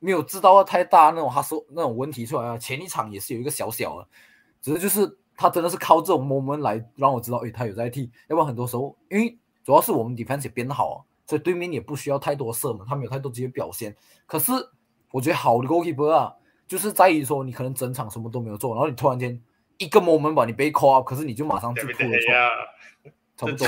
没有制造太大那种他说那种问题出来啊。前一场也是有一个小小的，只是就是他真的是靠这种 moment 来让我知道，诶，他有在踢。要不然很多时候，因为主要是我们 defense 变好。所以对面也不需要太多射门，他没有太多直接表现。可是我觉得好的 goalkeeper 啊，就是在于说你可能整场什么都没有做，然后你突然间一个 moment 把，你被 call up，可是你就马上去扑了
错。差不多。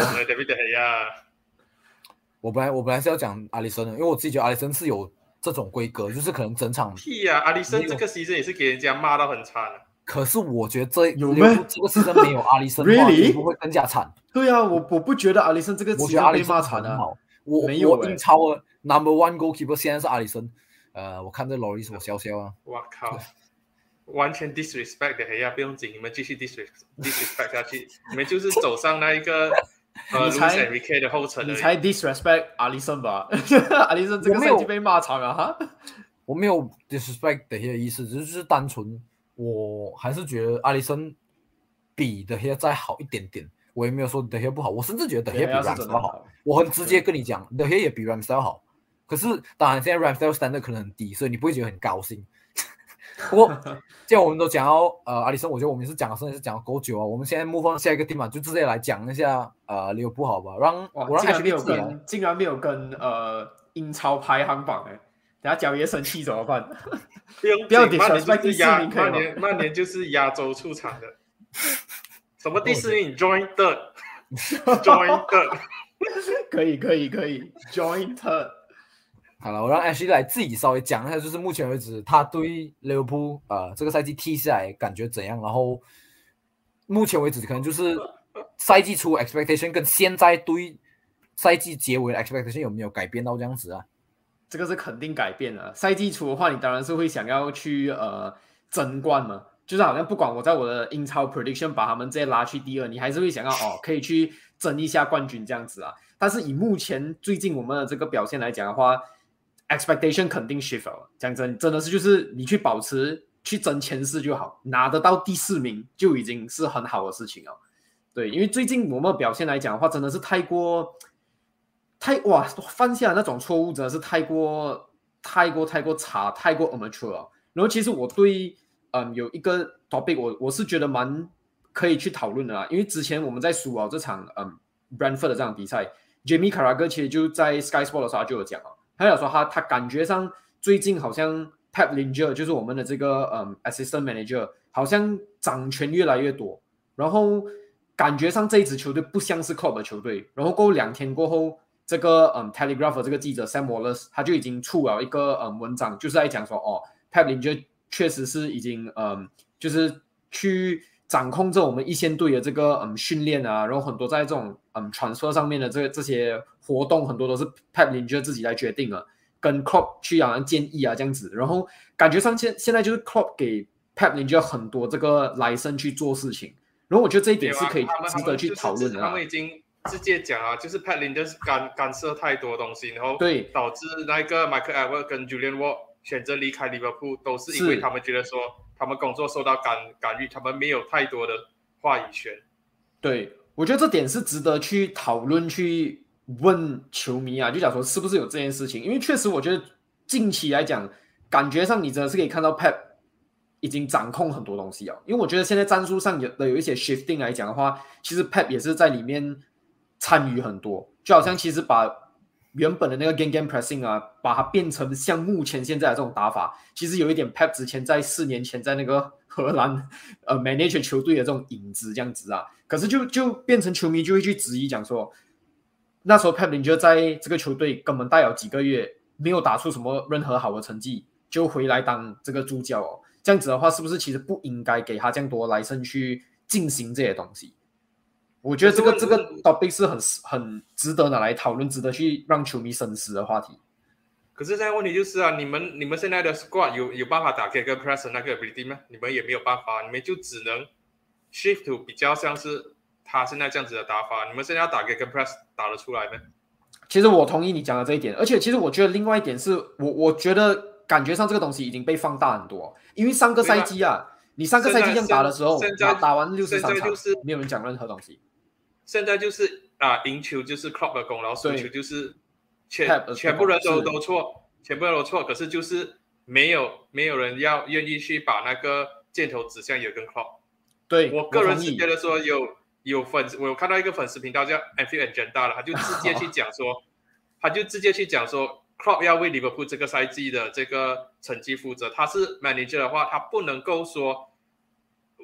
我本来我本来是要讲阿里森的，因为我自己觉得阿里森是有这种规格，就是可能整场。
屁呀，阿里森这个 season 也是给人家骂到很惨。
可是我觉得这有没有这个 season 没有 阿里森
，really
不会更加惨。
对啊，我我不觉得阿里森这个
season
被骂惨啊。
我我英超的 number one goalkeeper 现在是阿里森，呃，我看这劳里斯我笑笑啊。
我靠，完全 disrespect 的，哎呀，不用紧，你们继续 disrespect disrespect 下去，你们就是走上那一个呃 Luis Enrique 的后尘。
你才 disrespect 阿里森吧？阿里森这个赛季被骂惨了哈。
我没有 disrespect 的意思，只是单纯，我还是觉得阿里森比的些再好一点点。我也没有说德黑不好，我甚至觉得德黑比 Ramsdale 好。我很直接跟你讲，德黑也比 Ramsdale 好。可是当然，现在 Ramsdale standard 可能很低，所以你不会觉得很高兴。不过，既然我们都讲到呃阿里森，我觉得我们是讲甚至是讲够久啊。我们现在 move on 下一个地方，就直接来讲一下呃利物浦好吧？让我让
竟然没有跟竟然没有跟呃英超排行榜哎，等下脚爷生气怎么办？
不用
不要
点曼联就是亚曼联曼联就是亚洲出场的。什么第四名？Join the，Join the，
可以可以可以，Join the。
好了，我让 Ashley 来自己稍微讲一下，就是目前为止他对利物浦呃这个赛季踢下来感觉怎样？然后目前为止可能就是赛季初 expectation 跟现在对赛季结尾 expectation 有没有改变到这样子啊？
这个是肯定改变了。赛季初的话，你当然是会想要去呃争冠嘛。就是好像不管我在我的英超 prediction 把他们直接拉去第二，你还是会想要哦，可以去争一下冠军这样子啊。但是以目前最近我们的这个表现来讲的话，expectation 肯定 shift 了。讲真，真的是就是你去保持去争前四就好，拿得到第四名就已经是很好的事情哦。对，因为最近我们表现来讲的话，真的是太过太哇犯下那种错误真的是太过太过太过差，太过 amateur 了。然后其实我对。嗯，有一个 topic，我我是觉得蛮可以去讨论的啦。因为之前我们在输啊这场嗯 Brentford 的这场比赛，Jamie Carragher 其实就在 Sky Sport 的时候就有讲啊，他有说他他感觉上最近好像 Pep Linger 就是我们的这个嗯 Assistant Manager，好像掌权越来越多，然后感觉上这一支球队不像是 Club 的球队，然后过两天过后这个嗯 Telegraph 这个记者 Sam Wallace 他就已经出了一个嗯文章，就是在讲说哦 Pep Linger 确实是已经嗯就是去掌控着我们一线队的这个嗯训练啊，然后很多在这种嗯传说上面的这这些活动，很多都是 Pep Lindger 自己来决定了，跟 Club 去好像建议啊这样子，然后感觉上现现在就是 Club 给 Pep Lindger 很多这个来生去做事情，然后我觉得这一点是可以值得去讨论的。
他们已经。直接讲啊，就是 Pep Linders 干干涉太多东西，然后
对
导致那个 Michael Edward 跟 Julian Ward 选择离开利物浦，都是因为他们觉得说他们工作受到干干预，他们没有太多的话语权。
对，我觉得这点是值得去讨论、去问球迷啊，就讲说是不是有这件事情？因为确实，我觉得近期来讲，感觉上你真的是可以看到 Pat 已经掌控很多东西啊。因为我觉得现在战术上有的有一些 shifting 来讲的话，其实 Pat 也是在里面。参与很多，就好像其实把原本的那个 game game pressing 啊，把它变成像目前现在的这种打法，其实有一点 Pep 之前在四年前在那个荷兰呃 manager 球队的这种影子这样子啊。可是就就变成球迷就会去质疑讲说，那时候 Pep 就在这个球队根本待了几个月，没有打出什么任何好的成绩，就回来当这个助教哦。这样子的话，是不是其实不应该给他这样多来生去进行这些东西？我觉得这个这个 topic 是很很值得拿来讨论，值得去让球迷深思的话题。
可是现在问题就是啊，你们你们现在的 squad 有有办法打开跟 press 那个 ability 吗？你们也没有办法，你们就只能 shift to 比较像是他现在这样子的打法。你们现在要打给跟 press 打得出来吗？
其实我同意你讲的这一点，而且其实我觉得另外一点是我我觉得感觉上这个东西已经被放大很多，因为上个赛季啊，你上个赛季这样打的时候，打打完六十三场，没有人讲任何东西。
现在就是啊，赢球就是 club 的功劳，输球就是全全部人都都错，全部人都错。可是就是没有没有人要愿意去把那个箭头指向有根 club。
对
我个人是觉得说有有粉丝，我有看到一个粉丝频道叫 a n f i e l Agenda 了，他就直接去讲说，他就直接去讲说，club 要为利物浦这个赛季的这个成绩负责。他是 manager 的话，他不能够说。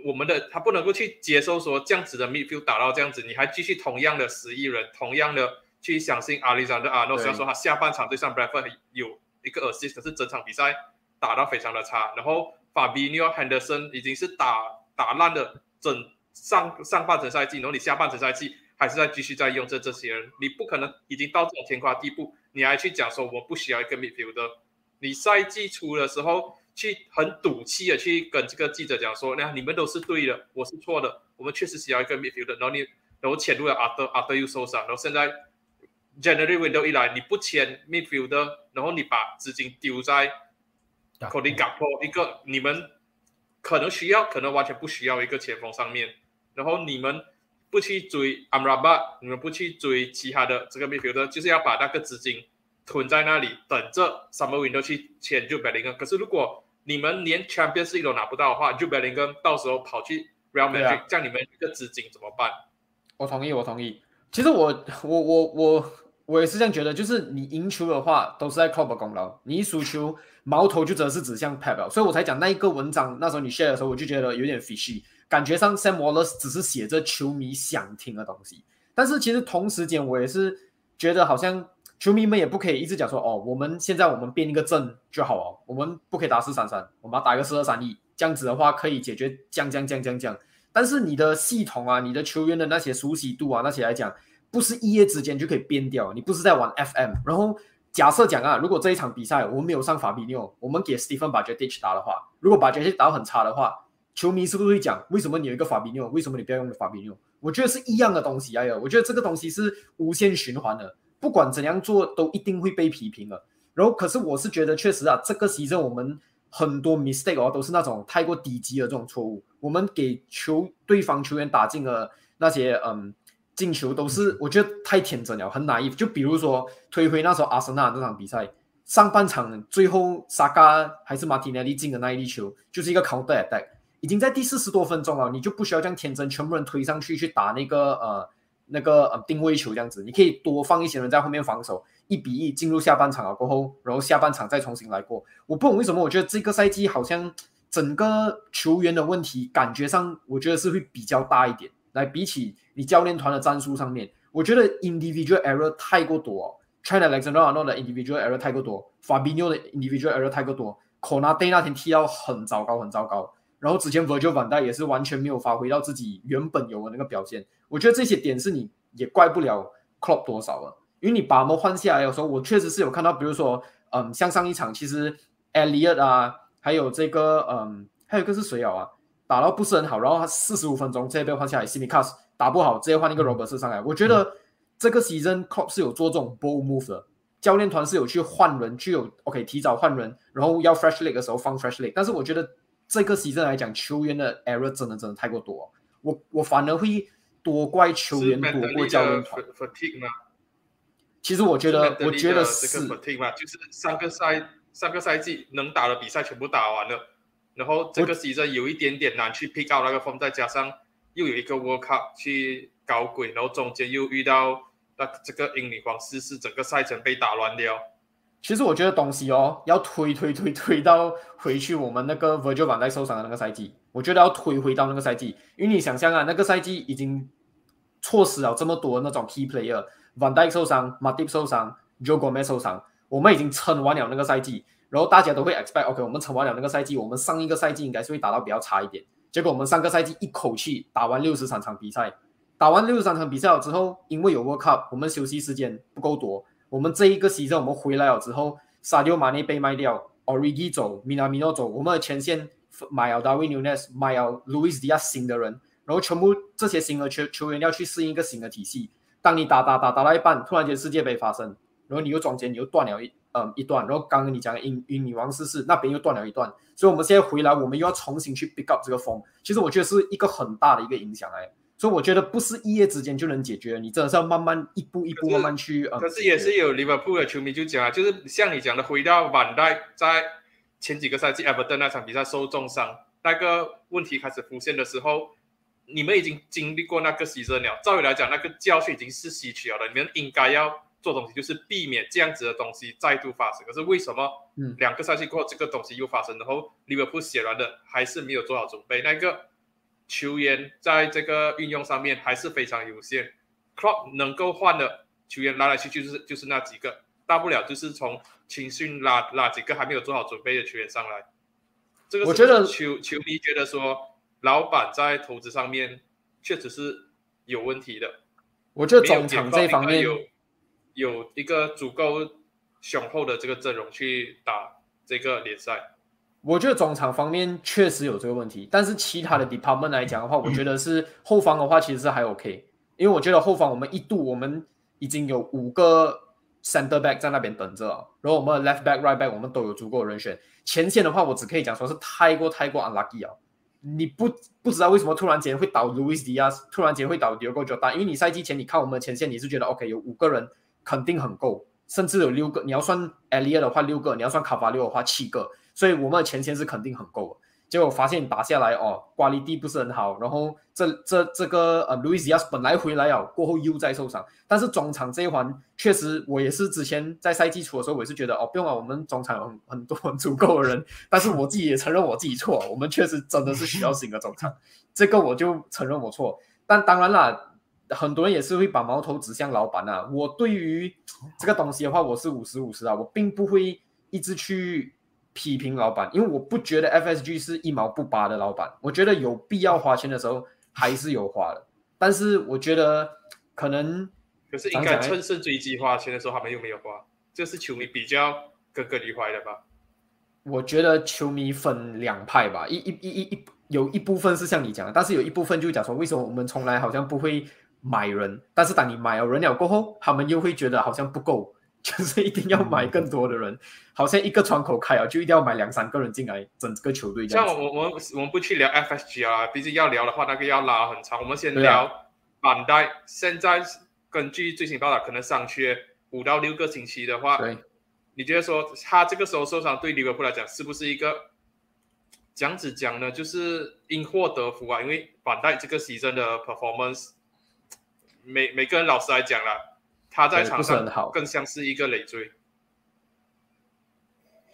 我们的他不能够去接受说这样子的 midfield 打到这样子，你还继续同样的十亿人，同样的去相信阿里山的阿诺，虽然说他下半场对上 Bradford 有一个 assist，可是整场比赛打到非常的差。然后 Fabinho Henderson 已经是打打烂了整上上半程赛季，然后你下半程赛季还是在继续在用这这些人，你不可能已经到这种天夸地步，你还去讲说我不需要一个 midfield 的，你赛季初的时候。去很赌气的去跟这个记者讲说，那你们都是对的，我是错的，我们确实需要一个 midfield，然后你然后潜入了 after after you 受伤，然后现在 January window 一来，你不签 midfield，然后你把资金丢在 c o d y Gakpo 一个你们可能需要，可能完全不需要一个前锋上面，然后你们不去追 Amrabat，你们不去追其他的这个 midfielder，就是要把那个资金。囤在那里等着 Summer Window 去签 Jude Bellingham。可是如果你们连 Champions League 都拿不到的话 Bellingham 到时候跑去 Real Madrid，这样你们一个资金怎么办？
我同意，我同意。其实我我我我我也是这样觉得，就是你赢球的话都是在 Club 功劳，你一输球矛头就只是指向 Pep，所以我才讲那一个文章那时候你 share 的时候，我就觉得有点 fishy，感觉上 Sam Wallace 只是写着球迷想听的东西，但是其实同时间我也是觉得好像。球迷们也不可以一直讲说哦，我们现在我们编一个阵就好哦，我们不可以打四三三，我们要打一个四二三一，这样子的话可以解决降降降降降。但是你的系统啊，你的球员的那些熟悉度啊，那些来讲，不是一夜之间就可以编掉。你不是在玩 FM。然后假设讲啊，如果这一场比赛我们没有上法比纽，我们给 Stephen 把 j e t c h 打的话，如果把 j e t c h 打很差的话，球迷是不是会讲为什么你有一个法比纽，为什么你不要用法比纽？我觉得是一样的东西哎呀，我觉得这个东西是无限循环的。不管怎样做，都一定会被批评的。然后，可是我是觉得，确实啊，这个其实我们很多 mistake 哦，都是那种太过低级的这种错误。我们给球对方球员打进了那些嗯进球，都是我觉得太天真了，很 naive。就比如说推回那时候阿森纳那场比赛，上半场最后萨嘎还是马蒂内利进的那一粒球，就是一个 counter attack，已经在第四十多分钟了，你就不需要这样天真，全部人推上去去打那个呃。那个呃定位球这样子，你可以多放一些人在后面防守，一比一进入下半场了过后，然后下半场再重新来过。我不懂为什么，我觉得这个赛季好像整个球员的问题感觉上，我觉得是会比较大一点。来比起你教练团的战术上面，我觉得 individual error 太过多，China Alexander Arnold 的 individual error 太过多 Fabio 的 individual error 太过多，Konate 那天踢到很糟糕，很糟糕。然后之前 Virgil van Dijk 也是完全没有发挥到自己原本有的那个表现。我觉得这些点是你也怪不了 Klopp 多少了，因为你把他们换下来的时候，我确实是有看到，比如说，嗯，像上一场其实 Elliot 啊，还有这个，嗯，还有一个是谁啊？打到不是很好，然后他四十五分钟直接被换下来 s i m i c a s 打不好，直接换一个 Roberts 上来。我觉得这个 season Klopp 是有做这种 ball move 的，教练团是有去换人，去有 OK 提早换人，然后要 fresh leg 的时候放 fresh leg。但是我觉得。这个 season 来讲，球员的 error 真的真的太过多，我我反而会多怪球员多过教练团。其实我觉得，我觉得是。
就是上个赛上个赛季能打的比赛全部打完了，然后这个 season 有一点点难去 pick out 那个 form，再加上又有一个 World Cup 去搞鬼，然后中间又遇到那这个英女皇逝世，整个赛程被打乱掉。
其实我觉得东西哦，要推推推推到回去我们那个 Virgil van d i 受伤的那个赛季，我觉得要推回到那个赛季，因为你想象啊，那个赛季已经错失了这么多那种 key player，van d i 受伤，Matip 受伤，Joe Gomez 受伤，我们已经撑完了那个赛季，然后大家都会 expect，OK，我们撑完了那个赛季，我们上一个赛季应该是会打到比较差一点，结果我们上个赛季一口气打完六十三场比赛，打完六十三场比赛了之后，因为有 World Cup，我们休息时间不够多。我们这一个西 n 我们回来了之后，沙迪奥马内被卖掉，Origi 走，米纳米诺走，我们的前线买了 Darwin Nunes，买了 Luis d i a 新的人，然后全部这些新的球球员要去适应一个新的体系。当你打打打打到一半，突然间世界杯发生，然后你又中间你又断了一嗯一段，然后刚刚你讲英英女王逝世那边又断了一段，所以我们现在回来，我们又要重新去 pick up 这个风。其实我觉得是一个很大的一个影响哎。所以我觉得不是一夜之间就能解决，你真的是要慢慢一步一步慢慢去。
可是也是有利物浦的球迷就讲啊，就是像你讲的，回到晚代在前几个赛季 Everton 那场比赛受重伤，那个问题开始浮现的时候，你们已经经历过那个牺牲了。照理来讲，那个教训已经是吸取了的，你们应该要做东西，就是避免这样子的东西再度发生。可是为什么两个赛季过后这个东西又发生？然后利物浦显然的还是没有做好准备，那个。球员在这个运用上面还是非常有限，Club 能够换的球员来来去去就是就是那几个，大不了就是从青训拉拉几个还没有做好准备的球员上来。这个
我觉得
球球迷觉得说，老板在投资上面确实是有问题的。
我觉得总场这方面
有有一个足够雄厚的这个阵容去打这个联赛。
我觉得中场方面确实有这个问题，但是其他的 department 来讲的话，我觉得是后方的话其实是还 OK，因为我觉得后方我们一度我们已经有五个 center back 在那边等着，然后我们的 left back right back 我们都有足够的人选。前线的话，我只可以讲说是太过太过 unlucky 啊！你不不知道为什么突然间会倒 Louis Diaz，突然间会倒 Diego Jota，因为你赛季前你看我们的前线，你是觉得 OK 有五个人肯定很够，甚至有六个，你要算 Elia 的话六个，你要算卡巴六的话七个。所以我们的前线是肯定很够的，结果发现打下来哦，瓜利地不是很好，然后这这这个呃路易斯亚斯本来回来了，过后又在受伤，但是中场这一环确实我也是之前在赛季初的时候，我也是觉得哦不用了，我们中场有很很多很足够的人，但是我自己也承认我自己错，我们确实真的是需要新的中场，这个我就承认我错，但当然了，很多人也是会把矛头指向老板啊，我对于这个东西的话，我是五十五十啊，我并不会一直去。批评老板，因为我不觉得 FSG 是一毛不拔的老板，我觉得有必要花钱的时候还是有花的，但是我觉得可能，
可是应该趁胜追击花钱的时候他们又没有花，这是球迷比较耿耿于怀的吧？
我觉得球迷分两派吧，一一一一一有一部分是像你讲的，但是有一部分就讲说为什么我们从来好像不会买人，但是当你买了人了过后，他们又会觉得好像不够。就是一定要买更多的人，好像一个窗口开啊，就一定要买两三个人进来，整个球队这样。
像我我我们不去聊 FSG 啊，毕竟要聊的话，那个要拉很长。我们先聊板带。现在根据最新报道，可能伤缺五到六个星期的话，你觉得说他这个时候受伤对利物浦来讲是不是一个这样子讲呢？就是因祸得福啊，因为板带这个 season 的 performance，每每个人老实来讲了。他在场上更像是一个累赘，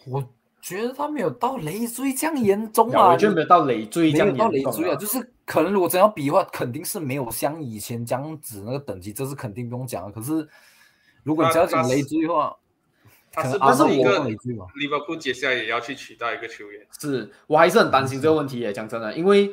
我觉得他没有到累赘这样严重啊，
我觉得没有到累赘这样严
重啊，就是可能如果真要比的话，肯定是没有像以前这样子那个等级，这是肯定不用讲的。可是如果你只要讲累赘的话，
他是不是一个
累赘嘛？
利物浦接下来也要去取代一个球员？
是我还是很担心这个问题耶。讲真的，因为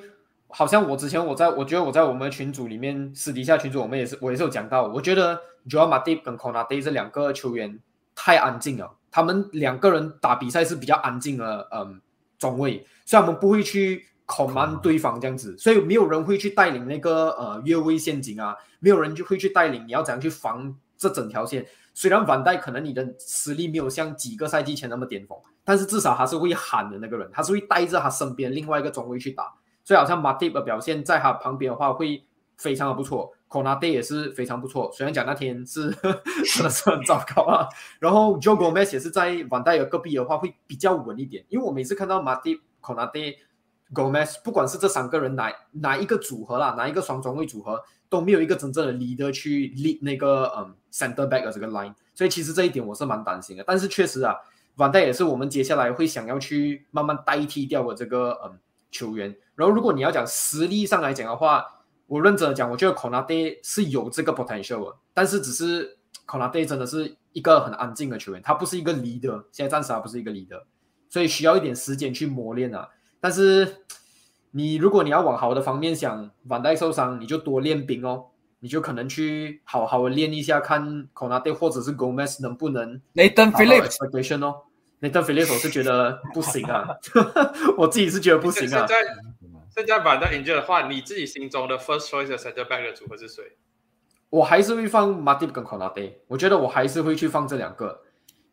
好像我之前我在我觉得我在我们群组里面私底下群组我们也是我也是有讲到，我觉得 Joel Matip 跟 Conate 这两个球员太安静了，他们两个人打比赛是比较安静的，嗯，中卫，所以他们不会去 command 对方这样子，所以没有人会去带领那个呃越位陷阱啊，没有人就会去带领你要怎样去防这整条线。虽然反戴可能你的实力没有像几个赛季前那么巅峰，但是至少他是会喊的那个人，他是会带着他身边另外一个中卫去打。所以好像 Matip 的表现在他旁边的话会非常的不错 k o n a t e 也是非常不错。虽然讲那天是 真的是很糟糕啊，然后 Joe Gomez 也是在 van 戴尔隔壁的话会比较稳一点，因为我每次看到 Matip、k o n a t e Gomez，不管是这三个人哪哪一个组合啦，哪一个双中卫组合都没有一个真正的 leader 去 lead 那个嗯 center back 的这个 line，所以其实这一点我是蛮担心的。但是确实啊，van 戴也是我们接下来会想要去慢慢代替掉的这个嗯球员。然后如果你要讲实力上来讲的话，我认真的讲，我觉得 Konate 是有这个 potential 的，但是只是 Konate 真的是一个很安静的球员，他不是一个 leader，现在暂时还不是一个 leader，所以需要一点时间去磨练啊。但是你如果你要往好的方面想，反带受伤你就多练兵哦，你就可能去好好的练一下，看 Konate 或者是 Gomez 能不能
Nathan Phillips
expectation 哦。Nathan Phillips 我是觉得不行啊，我自己是觉得不行啊
现。在现在把他 injured 的话，你自己心中的 first choice 的 center back 的组合是谁？
我还是会放 Matip 跟 Konate，我觉得我还是会去放这两个，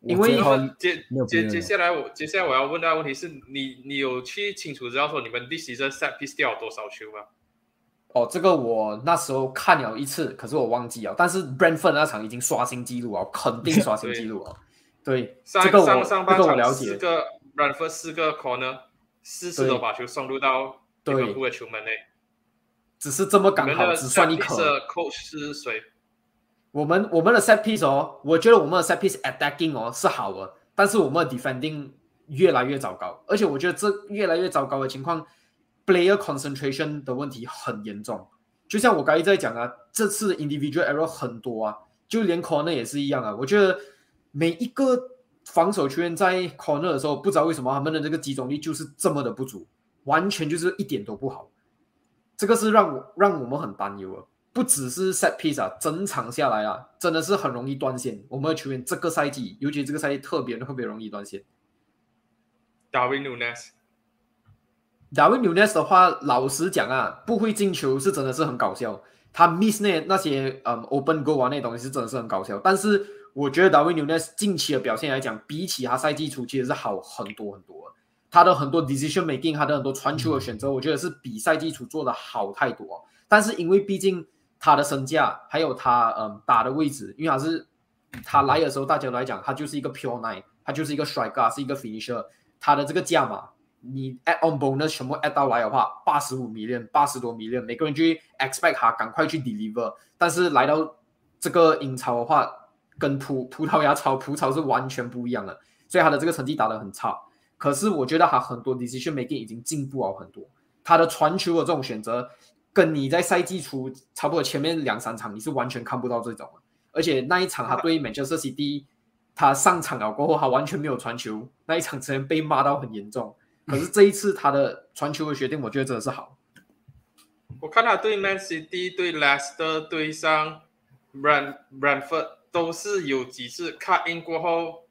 因为
接接接下来我接下来我要问的问题是你你有去清楚知道说你们 this season set piece 掉了多少球吗？
哦，这个我那时候看了一次，可是我忘记了。但是 Brentford 那场已经刷新记录啊，肯定刷新记录啊。对，
上
这个
上上半。场四个 Brentford 四个 corner，四次都把球送入到利
对
物浦的球门内。
只是这么刚好只算一颗。
coach 是谁？
我们我们的 set piece 哦，我觉得我们的 set piece attacking 哦是好的，但是我们的 defending 越来越糟糕，而且我觉得这越来越糟糕的情况，player concentration 的问题很严重。就像我刚才在讲啊，这次 individual error 很多啊，就连 corner 也是一样啊。我觉得每一个防守球员在 corner 的时候，不知道为什么他们的这个集中力就是这么的不足，完全就是一点都不好。这个是让我让我们很担忧的。不只是 set piece 啊，整场下来啊，真的是很容易断线。我们的球员这个赛季，尤其这个赛季特别特别容易断线。
Darwin Nunes。
Darwin Nunes 的话，老实讲啊，不会进球是真的是很搞笑。他 miss 那那些嗯 open goal 啊那东西是真的是很搞笑。但是我觉得 Darwin Nunes 近期的表现来讲，比起他赛季初其实是好很多很多的。他的很多 decision making，他的很多传球的选择，我觉得是比赛基础做的好太多。但是因为毕竟他的身价，还有他嗯打的位置，因为他是他来的时候，大家都来讲他就是一个 pure nine，他就是一个 striker，是一个 finisher，他的这个价码，你 add on bonus 全部 add 到来的话，八十五 million，八十多 million，每个人去 expect 他赶快去 deliver，但是来到这个英超的话，跟葡葡萄牙超葡超是完全不一样的，所以他的这个成绩打得很差。可是我觉得他很多 decision making 已经进步了很多，他的传球的这种选择，跟你在赛季初差不多前面两三场你是完全看不到这种的。而且那一场他对 Manchester City，他上场了过后，他完全没有传球，那一场之前被骂到很严重。可是这一次他的传球的决定，我觉得真的是好。
我看他对 Man City、对 Leicester、对上 Brand Brandford 都是有几次 cut in 过后，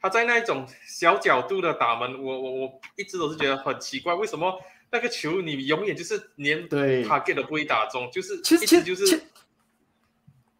他在那一种小角度的打门，我我我一直都是觉得很奇怪，为什么那个球你永远就是连
对
target 都不会打中，就是
其实其实
就是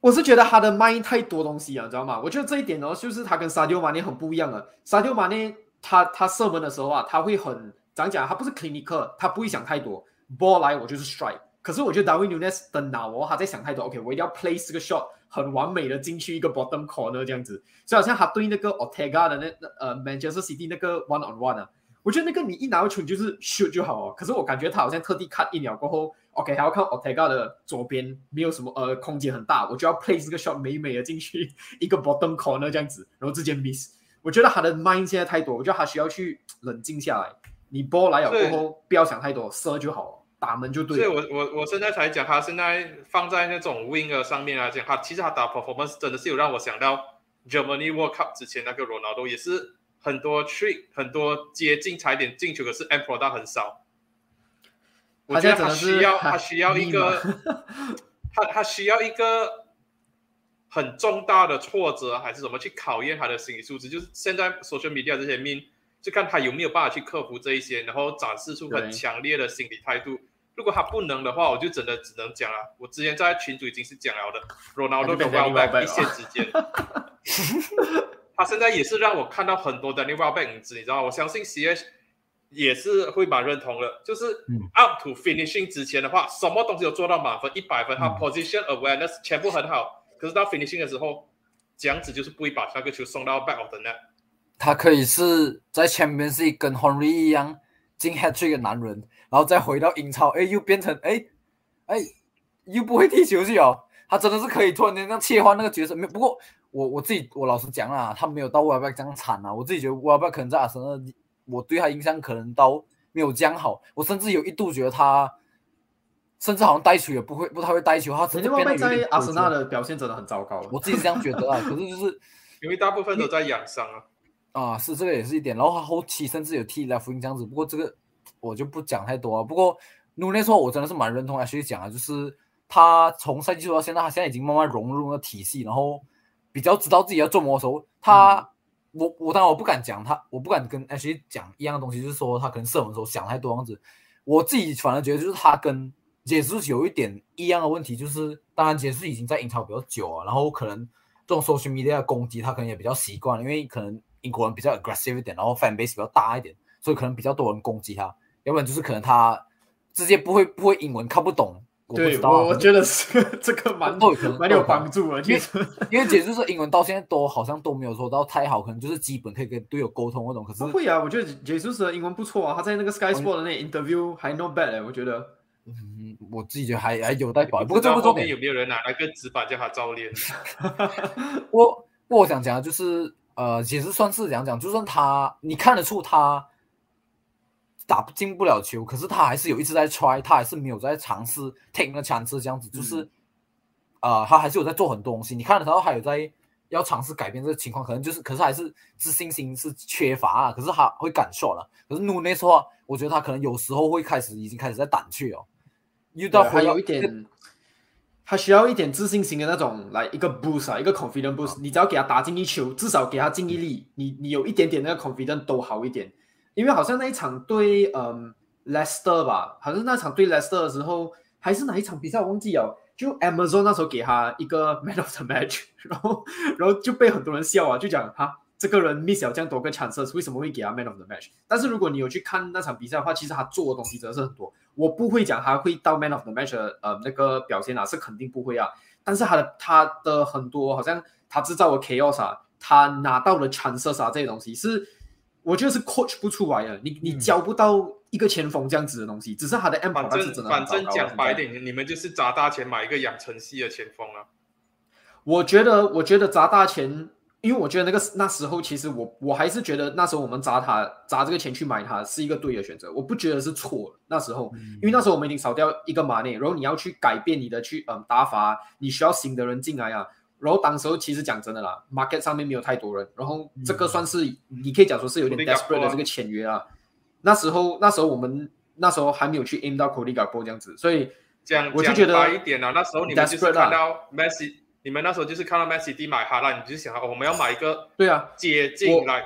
我是觉得他的 mind 太多东西了，你知道吗？我觉得这一点哦，就是他跟沙迪奥马内很不一样的。沙迪奥马内他他射门的时候啊，他会很怎样讲？他不是 clinical，他不会想太多，ball 来我就是 strike。可是我觉得 Darwin Nunes 的脑哦，他在想太多。OK，我一定要 place 这个 shot 很完美的进去一个 bottom corner 这样子。所以好像他对那个 Ortega 的那那呃 Manchester City 那个 one on one 啊，我觉得那个你一拿到球你就是 shoot 就好哦。可是我感觉他好像特地看一秒过后，OK 还要看 Ortega 的左边没有什么呃空间很大，我就要 place 这个 shot 美美的进去一个 bottom corner 这样子，然后直接 miss。我觉得他的 mind 现在太多，我觉得他需要去冷静下来。你 ball 来了过后，不要想太多，射就好了。打门就对
所以。我我我现在才讲，他现在放在那种 winger 上面来讲，他其实他打 performance 真的是有让我想到 Germany World Cup 之前那个 Ronaldo 也是很多 trick 很多接近踩点进球，可是 end product 很少。我觉得他需要他需要一个 他他需要一个很重大的挫折还是什么去考验他的心理素质？就是现在 social media 这些 meme 就看他有没有办法去克服这一些，然后展示出很强烈的心理态度。如果他不能的话，我就真的只能讲了。我之前在群主已经是讲了的，Ronaldo 跟
他就变
w e l
Danny
b e c
Welbeck
一线之间。他现在也是让我看到很多 Danny Welbeck 影子，你知道吗？我相信 CS 也是会蛮认同的，就是
嗯
up to finishing 之前的话，什么东西都做到满分一百分，他
嗯
position awareness 全部很好，可是到 finishing 的时候，这样子就是不会把那个球送到 back of the net。
他可以是在 Champions League 跟 Henry 一样进 hat trick 的男人，然后再回到英超，哎，又变成哎哎又不会踢球去哦。他真的是可以突然间这样切换那个角色。没不过我我自己我老实讲啦，他没有到 w e b e 这样惨啊。我自己觉得 w e b e 可能在阿森纳，我对他印象可能到没有这样好。我甚至有一度觉得他，甚至好像带球也不会不太会带球，他甚
人家外在
至变得有点
阿森纳的表现真的很糟糕。
我自己是这样觉得啊。可是就是。
因为大部分都在养伤啊。
啊，是这个也是一点，然后他后期甚至有踢 left wing 这样子，不过这个我就不讲太多了。不过努内说，我真的是蛮认同 H 讲的，就是他从赛季初到现在，他现在已经慢慢融入了体系，然后比较知道自己要做什么的时候，他、我我当然我不敢讲他，我不敢跟 H 讲一样的东西，就是说他可能射门的时候想太多样子。我自己反而觉得就是他跟杰斯有一点一样的问题，就是当然杰斯已经在英超比较久啊，然后可能这种 social media 的攻击他可能也比较习惯，因为可能英国人比较 aggressive 一点，然后 fan base 比较大一点，所以可能比较多人攻击他，要不然就是可能他直接不会不会英文看不懂，我不知道啊
我我觉得是这个蛮
都有可能
蛮有帮助的，
因为
其实。
因为解释说英文到现在都好像都没有说到太好，可能就是基本可以跟队友沟通那种，可是
不会啊，我觉得杰苏斯的英文不错啊，他在那个 Sky Sport 的那 interview 还 not bad 哎，我觉得。
嗯，我自己觉得还还有待保，不过
不知道
这不重点。
后面有没有人拿那个纸板叫他照练？
我我想讲的就是，呃，其实算是怎样讲，就算他你看得出他打不进不了球，可是他还是有一直在 try，他还是没有在尝试 take 那个 chance 这样子，就是，啊、他还是有在做很多东西，你看得到他有在要尝试改变这个情况，可能就是，可是还是自信心是缺乏啊，可是他会感受了，可是 Nunes 的话，我觉得他可能有时候会开始已经开始在胆怯哦，遇到
还有一点，他需要一点自信心的那种，来一个 boost 啊，一个 confident boost。你只要给他打进一球，至少给他进一粒，你你有一点点那个 confident 都好一点。因为好像那一场对嗯 Leicester 吧，好像那场对 Leicester 的时候，还是哪一场比赛我忘记了。就 Amazon 那时候给他一个 Man of the Match，然后然后就被很多人笑啊，就讲他这个人 miss 了这样多个 chances，为什么会给他 Man of the Match？但是如果你有去看那场比赛的话，其实他做的东西真的是很多。我不会讲他会到 Man of the Match 呃那个表现啊，是肯定不会啊。但是他的他的很多好像他制造的 chaos 啊，他拿到了 chances 啊这些东西是，我觉得是 coach 不出来的。你你
嗯
教不到一个前锋这样子的东西，只是他的 M
反
是
正
真的
反正讲白点，你们就是砸大钱买一个养成系的前锋啊。
我觉得，我觉得砸大钱，因为我觉得那个那时候，其实我我还是觉得那时候我们砸他砸这个钱去买他是一个对的选择，我不觉得是错的。那时候，因为那时候我们已经少掉一个马内，然后你要去改变你的去嗯打法，你需要新的人进来啊。然后当时候其实讲真的啦，market 上面没有太多人，然后这个算是、你可以讲说是有点 desperate 的这个签约啊。那时候那时候我们那时候还没有去 aim 到 Cody Gakpo 这样子，所以
这样
我就觉得
白一点啊，那时候你们就是看到 Messi，你们那时候就是看到 Messi 弟买哈兰，你就想哦，我们要买一个
对啊，
接近来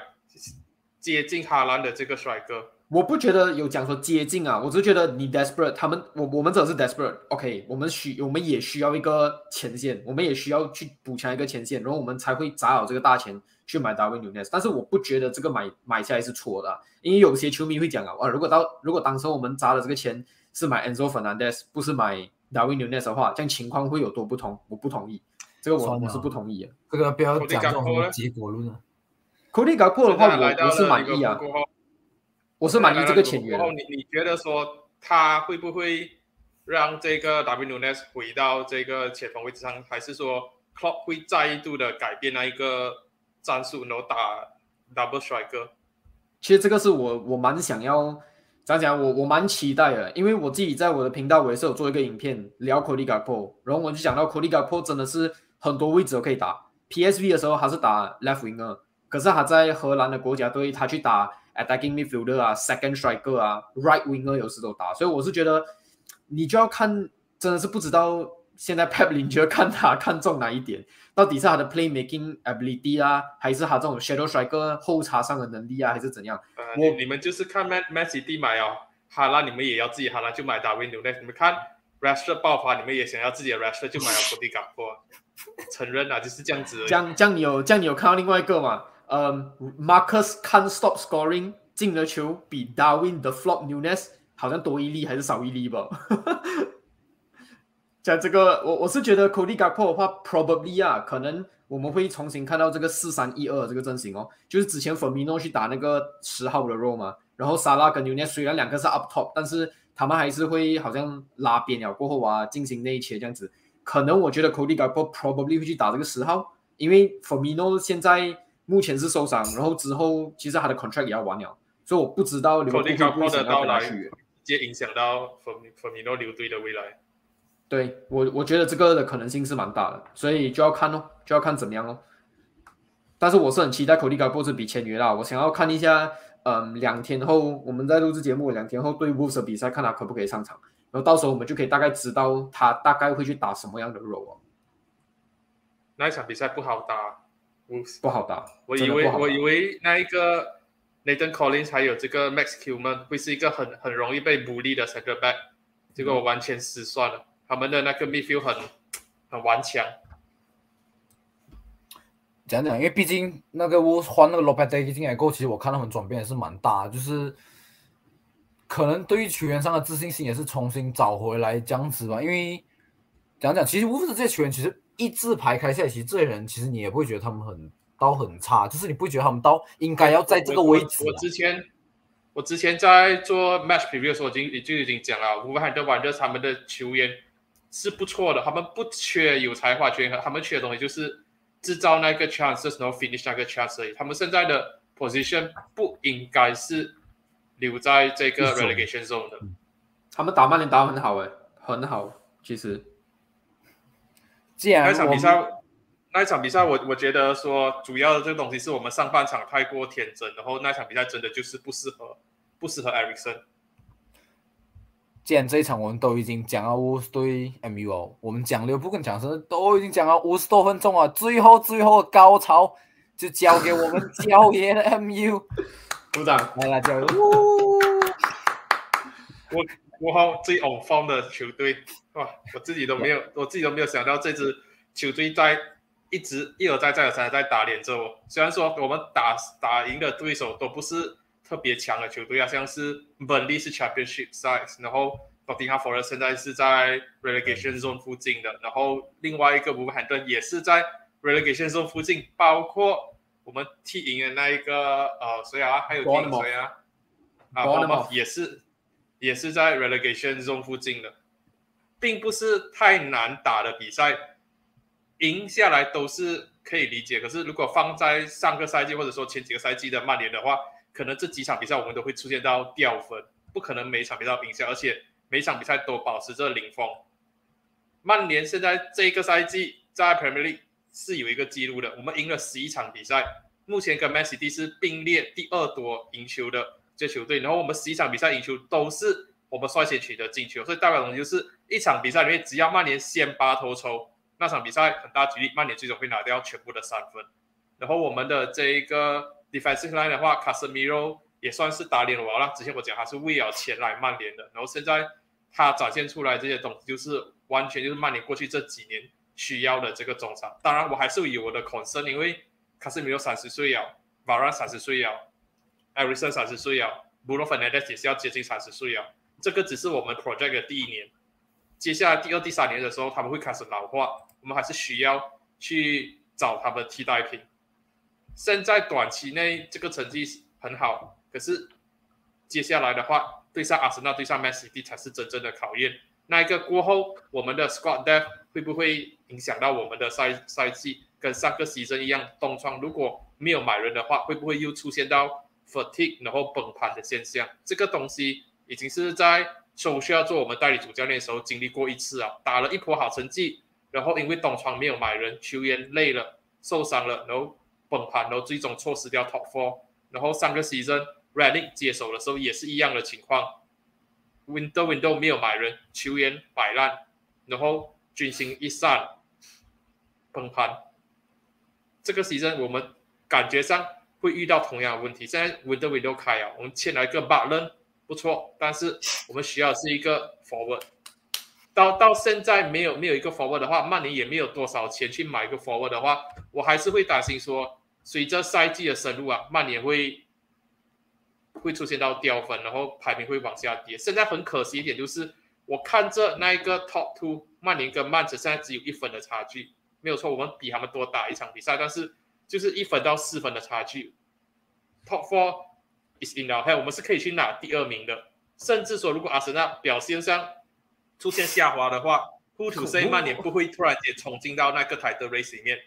接近哈兰的这个帅哥。
我不觉得有讲说接近啊，我只是觉得你 desperate，他们我我们真的是 desperate，OK，、我们需我们也需要一个前线，我们也需要去补强一个前线，然后我们才会砸好这个大钱去买 Darwin Nunes。但是我不觉得这个买买下来是错的啊、因为有些球迷会讲啊，啊，如果到如果当时候我们砸的这个钱是买 Enzo Fernandez，不是买 Darwin Nunes 的话，这样情况会有多不同？我不同意，这个我我是不同意的。
这个不要讲这种什么结果论啊。
Cody Gakpo 的话，我我是满意啊，
过后，
我是满意这个签约
后。你你觉得说他会不会让这个 W Nunes 回到这个前锋位置上，还是说 Klopp 会再度的改变那一个战术，然后打 double striker？
其实这个是我我蛮想要讲讲我我蛮期待的，因为我自己在我的频道我也是有做一个影片聊 Cody Gakpo，然后我就讲到 Cody Gakpo 真的是很多位置都可以打。PSV 的时候他是打 left winger，可是他在荷兰的国家队他去打 attacking midfielder 啊，second striker 啊，right winger 有时都打，所以我是觉得你就要看，真的是不知道现在 Pep 你觉得看他看中哪一点，到底是他的 playmaking ability 啊，还是他这种 shadow striker 后插上的能力啊，还是怎样？
呃，
我
你你们就是看 Man Man City 买哦，哈拉你们也要自己哈拉就买达维纽内，你们看 Rashford 爆发，你们也想要自己的 Rashford 就买了 Cody Gakpo，承认啊，就是这样子。
这样这样你有这样你有看到另外一个嘛？嗯，Marcus can't stop scoring 进了球比 Darwin 的 flop Nunes 好像多一粒还是少一粒吧？讲这个，我我是觉得 Cody g a p o 的话，probably 啊，可能我们会重新看到这个四三一二这个阵型哦，就是之前 f e r m i n o 去打那个十号的 role 嘛，然后沙拉跟 Nunes 虽然两个是 up top，但是他们还是会好像拉边了过后啊，进行内切这样子。可能我觉得 Cody g a p o probably 会去打这个十号，因为 f e r m i n o 现在目前是受伤，然后之后其实他的 contract 也要完了，所以我不知道刘
Cody
会不会想
的到来
要跟他续约。
直接影响到 Firm Firmino 留队的未来。
对我，我觉得这个的可能性是蛮大的，所以就要看哦，就要看怎么样哦。但是我是很期待口利卡波这笔签约啦，我想要看一下，嗯，两天后我们在录制节目，两天后对 Wolves 的比赛，看他可不可以上场，然后到时候我们就可以大概知道他大概会去打什么样的 role 哦，
那一场比赛不好打。
不好打。
我以为我以为那一个 Nathan Collins 还有这个 Max Kuman 会是一个很很容易被 bully 的 center back，结果我完全失算了。他们的那个 midfield 很很顽强，
讲讲，因为毕竟那个我换那个 Lopetegui 进来过后，其实我看他们转变也是蛮大，就是可能对于球员上的自信心也是重新找回来这样子吧。因为讲讲，其实无非是这些球员，其实一字排开下来，其实这些人其实你也不会觉得他们很刀很差，就是你不觉得他们刀应该要在这个位置啊。
我我之前我之前在做 match preview 的时候，已经已经已经讲了，乌汉德玩的他们的球员是不错的，他们不缺有才华球员，他们缺的东西就是制造那个 chances，然后 finish 那个 chance 而已。他们现在的 position 不应该是留在这个 relegation zone 的。
他们打曼联打得很好诶，很好，其实
既然
那一场比赛，那一场比赛我，我觉得说主要的这个东西是我们上半场太过天真，然后那场比赛真的就是不适合，不适合 Ericsson。
既然这一场我们都已经讲到乌斯对 MU 哦，我们讲六不跟讲是都已经讲了五十多分钟了，最后最后的高潮就交给我们焦爷的 MU
鼓掌。
来了，焦爷，呜
我我好最 on form 的球队。哇，我自己都没有，我自己都没有想到这支球队在一直一而再再而三地在打脸着我。虽然说我们打打赢的对手都不是特别强的球队啊，像是本利是 Championship size，然后 Nottingham Forest 现在是在 relegation zone 附近的，然后另外一个伍汉顿也是在 relegation zone 附近，包括我们踢赢的那一个呃谁啊，还有谁啊？啊也是也是在 relegation zone 附近的，并不是太难打的比赛，赢下来都是可以理解。可是如果放在上个赛季或者说前几个赛季的曼联的话，可能这几场比赛我们都会出现到掉分，不可能每场比赛都赢下，而且每场比赛都保持着零封。曼联现在这个赛季在 Premier League 是有一个记录的，我们赢了十一场比赛，目前跟 Man City 是并列第二多赢球的这球队，然后我们十一场比赛赢球都是我们率先取得进球，所以代表的东西就是一场比赛里面只要曼联先拔头筹，那场比赛很大几率曼联最终会拿掉全部的三分。然后我们的这一个 defensive line 的话，Casemiro 也算是打脸我了。之前我讲他是为了钱来曼联的，然后现在他展现出来这些东西，就是完全就是曼联过去这几年需要的这个中场。当然，我还是有我的 concern，因为 Casemiro 三十岁了瓦拉三十岁了 e r i c s o n 三十岁了，Bruno Fernandes 也是要接近三十岁啊。这个只是我们 project 的第一年，接下来第二、第三年的时候，他们会开始老化，我们还是需要去找他们替代品。现在短期内这个成绩很好，可是接下来的话，对上阿森纳、对上 Man City 才是真正的考验。那一个过后，我们的 squad depth 会不会影响到我们的赛赛季？跟上个赛季一样，东窗如果没有买人的话，会不会又出现到 fatigue 然后崩盘的现象？这个东西已经是在首需要做我们代理主教练的时候经历过一次啊，打了一波好成绩，然后因为东窗没有买人，球员累了、受伤了，然后崩盘，然后最终错失掉 Top Four，然后上个 season r e d i c 接手的时候也是一样的情况，Window Window 没有买人，球员摆烂，然后军心一散，崩盘。这个 season 我们感觉上会遇到同样的问题。现在 Window Window 开啊，我们签来一个 Butler 不错，但是我们需要是一个 Forward。到到现在没有没有一个 Forward 的话，曼联也没有多少钱去买一个 Forward 的话，我还是会担心说，随着赛季的深入啊，曼联会会出现到掉分，然后排名会往下跌。现在很可惜一点就是，我看着那一个 Top Two，曼联跟曼城现在只有一分的差距。没有错，我们比他们多打一场比赛，但是就是一分到四分的差距。Top four is in our hand，我们是可以去拿第二名的。甚至说，如果阿森纳表现上出现下滑的话，Who to say 曼联不会突然间冲进到那个 title race 里面？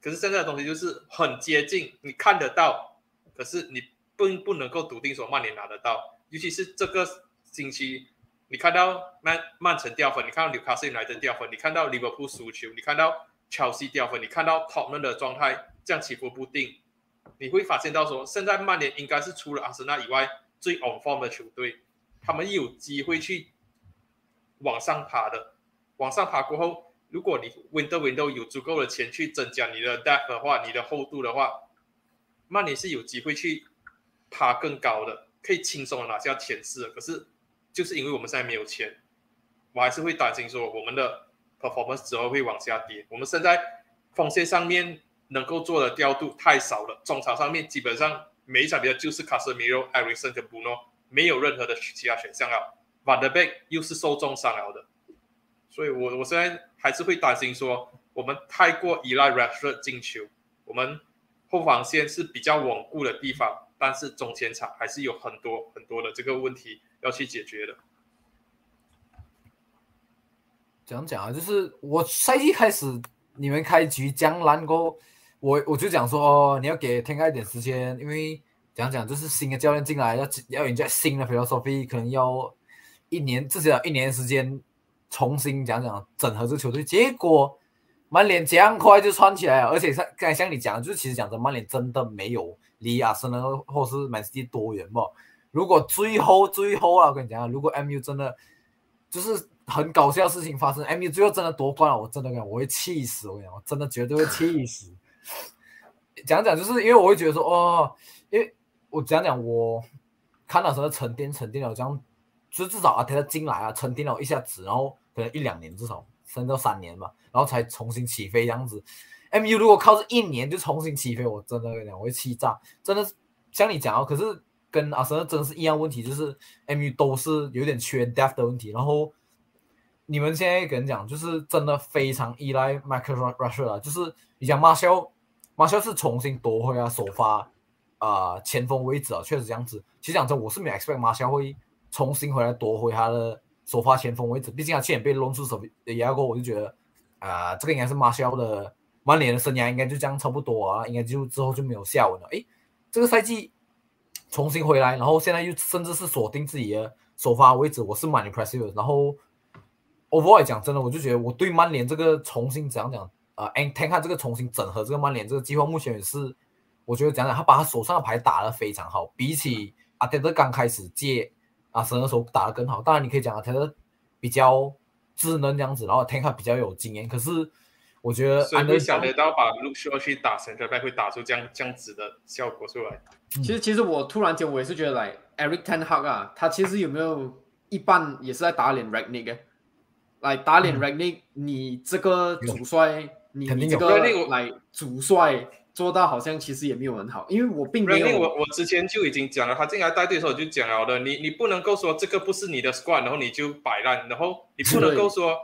可是现在的东西就是很接近，你看得到，可是你不不能够笃定说曼联拿得到。尤其是这个星期。你看到曼曼城掉分，你看到纽卡斯尔来的掉分，你看到利物浦输球，你看到切西掉分，你看到托曼的状态这样起伏不定，你会发现到说，现在曼联应该是除了阿森纳以外最 on form 的球队，他们有机会去往上爬的。往上爬过后，如果你 window window 有足够的钱去增加你的 depth 的话，你的厚度的话，曼联是有机会去爬更高的，可以轻松拿下前四。可是。就是因为我们现在没有钱，我还是会担心说我们的 performance 之后会往下跌。我们现在锋线上面能够做的调度太少了，中场上面基本上每一场比赛就是卡斯米罗、艾瑞森跟布诺，没有任何的其他选项了。Van de Beek 又是受重伤了的，所以我我现在还是会担心说我们太过依赖 r a s h f o r 进球，我们后防线是比较稳固的地方，但是中前场还是有很多很多的这个问题。要去解决的，
怎样讲啊？就是我赛季开始，你们开局将烂过，我我就讲说，你要给天盖一点时间，因为讲讲就是新的教练进来，要要人家新的 philosophy，可能要一年至少一年时间重新讲讲整合这球队。结果曼联这样快就串起来了，而且像刚才像你讲的，就是其实讲真，曼联真的没有离阿森纳或是曼市多远不？如果最后最后啊，我跟你讲，如果 MU 真的就是很搞笑的事情发生，MU 最后真的夺冠了，我真的讲我会气死，我跟你讲，我真的绝对会气死。讲讲就是因为我会觉得说，哦，因为我讲讲我看到时候沉淀沉淀了，这样就至少啊，他进来啊，沉淀了一下子，然后可能一两年至少甚至三年吧，然后才重新起飞这样子。MU 如果靠这一年就重新起飞，我真的跟你讲，我会气炸，真的像你讲哦，可是。跟阿森纳真的是一样问题，就是 MU 都是有点缺 depth 的问题。然后你们现在跟人讲，就是真的非常依赖 Michael Rush 啊，就是你讲马肖，马肖是重新夺回啊首发啊前锋位置啊，确实这样子。其实讲真，我是没 expect 马肖会重新回来夺回他的首发前锋位置，毕竟他去年被弄出手压过，我就觉得啊，这个应该是马肖的曼联的生涯应该就这样差不多啊，应该就之后就没有下文了。诶，这个赛季。重新回来，然后现在又甚至是锁定自己的首发位置，我是蛮 impressive。然后 overall 讲真的，我就觉得我对曼联这个重新怎样讲啊 a n t 看这个重新整合这个曼联这个计划，目前也是我觉得讲讲他把他手上的牌打得非常好，比起阿德德刚开始借阿森的时候打得更好。当然你可以讲阿德德比较稚嫩这样子，然后 t a n 比较有经验，可是。我觉得
谁会想得到把 Luke Shaw 去打 Center Back 会打出这样这样子的效果出来？
其实其实我突然间我也是觉得来 Eric Ten Hag 啊，他其实有没有一半也是在打脸 Ragnick？来打脸 Ragnick，你这个主帅，你这个来主帅做到好像其实也没有很好，因为我并没有。
我我之前就已经讲了，他进来带队的时候就讲了的，你你不能够说这个不是你的 Squad，然后你就摆烂，然后你不能够说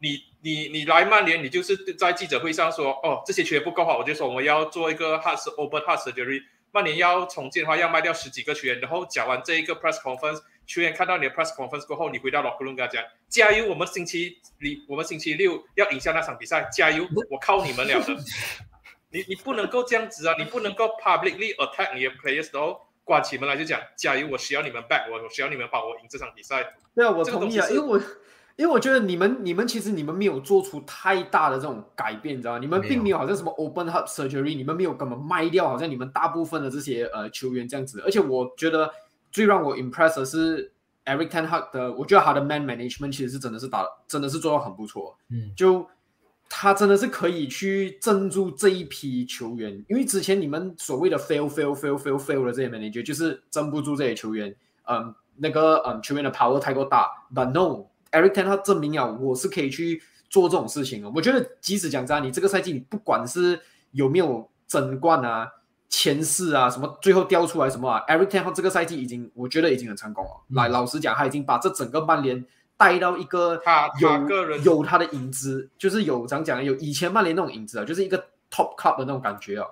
你。你你来曼联，你就是在记者会上说，哦，这些球员不够好，我就说我们要做一个 heart open heart surgery。曼联要重建的话，要卖掉十几个球员，然后讲完这一个 press conference，球员看到你的 press conference 过后，你回到 locker room 跟他讲，加油，我们星期里我们星期六要赢下那场比赛，加油，我靠你们了的。你你不能够这样子啊，你不能够 publicly attack 你的 players 哦。关起门来就讲加油，我需要你们 back 我，我需要你们帮我赢这场比赛。
对啊，我
这个
同意啊，因为我因为我觉得你们你们其实你们没有做出太大的这种改变，你知道吗？你们并没有好像什么 open heart surgery，你们没有根本卖掉，好像你们大部分的这些呃球员这样子。而且我觉得最让我 impress 的是 Eric Ten Hag 的，我觉得他的 man management 其实是真的是打真的是做到很不错。
嗯，
就他真的是可以去镇住这一批球员，因为之前你们所谓的 fail fail fail fail fail 的这些 manager 就是镇不住这些球员，嗯，那个嗯球员的 power 太过大，but no，Eric Ten Hag 证明了我是可以去做这种事情的。我觉得即使讲真的，你这个赛季你不管是有没有争冠啊、前四啊什么，最后掉出来什么啊，Eric Ten 他这个赛季已经我觉得已经很成功了。
嗯
来，老实讲，他已经把这整个曼联带到一个
他他
有
个人
有他的影子，就是有怎样讲呢？有以前曼联那种影子啊，就是一个 top club 的那种感觉啊。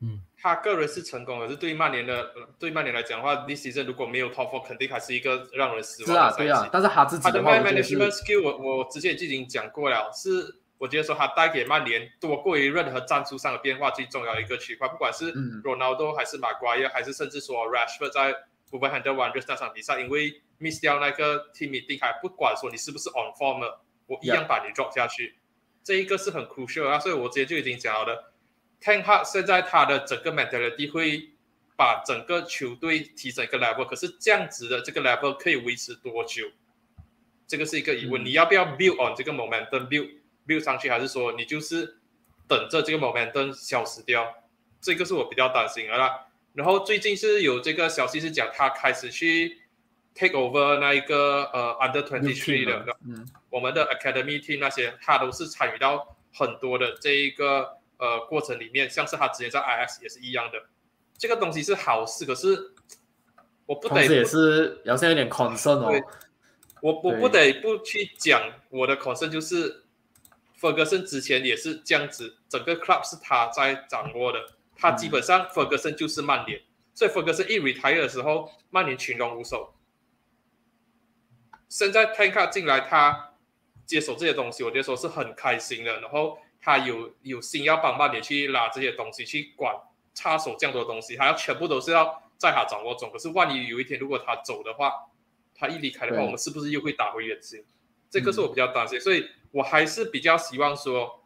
嗯他个人是成功的，可是对于曼联的呃对曼联来讲的话，this season 如果没有 top four，肯定还是一个让人失
是啊，
望的赛季。
对啊，但是他自己
他的
的话得是
management skill，我我之前已经讲过了，是我觉得说他带给曼联多过于任何战术上的变化最重要的一个区块，不管是
嗯
Ronaldo 还是马瓜耶，还是甚至说 Rashford 在 Wolverhampton Wanderers 那场比赛，因为 miss 掉那个 team meeting，还不管说你是不是 on form 了，我一样把你 drop 下去，这一个是很 crucial 啊，所以我直接就已经讲好了。Ten Hag 现在他的整个 mentality 会把整个球队提升一个 level，可是这样子的这个 level 可以维持多久？这个是一个疑问。
嗯
你要不要 build on 这个 momentum build build 上去，还是说你就是等着这个 momentum 消失掉？这个是我比较担心的啦。然后最近是有这个消息是讲他开始去 take over 那一个呃 under twenty three 的，
嗯
我们的 academy team 那些，他都是参与到很多的这一个呃过程里面，像是他之前在 IS 也是一样的。这个东西是好事，可是我不得
同时也
不
是好像有点 concern 哦。
我我不得不去讲我的 concern 就是，Ferguson 之前也是这样子，整个 club 是他在掌握的，他基本上 Ferguson 就是曼联，所以 Ferguson 一 retire 的时候，曼联群龙无首。现在 t a n k 进来，他接手这些东西，我觉得说是很开心的，然后他有有心要帮曼联去拉这些东西，去管插手这样多的东西，他要全部都是要在他掌握中。可是万一有一天如果他走的话，他一离开的话，我们是不是又会打回原形？这个是我比较担心，所以我还是比较希望说，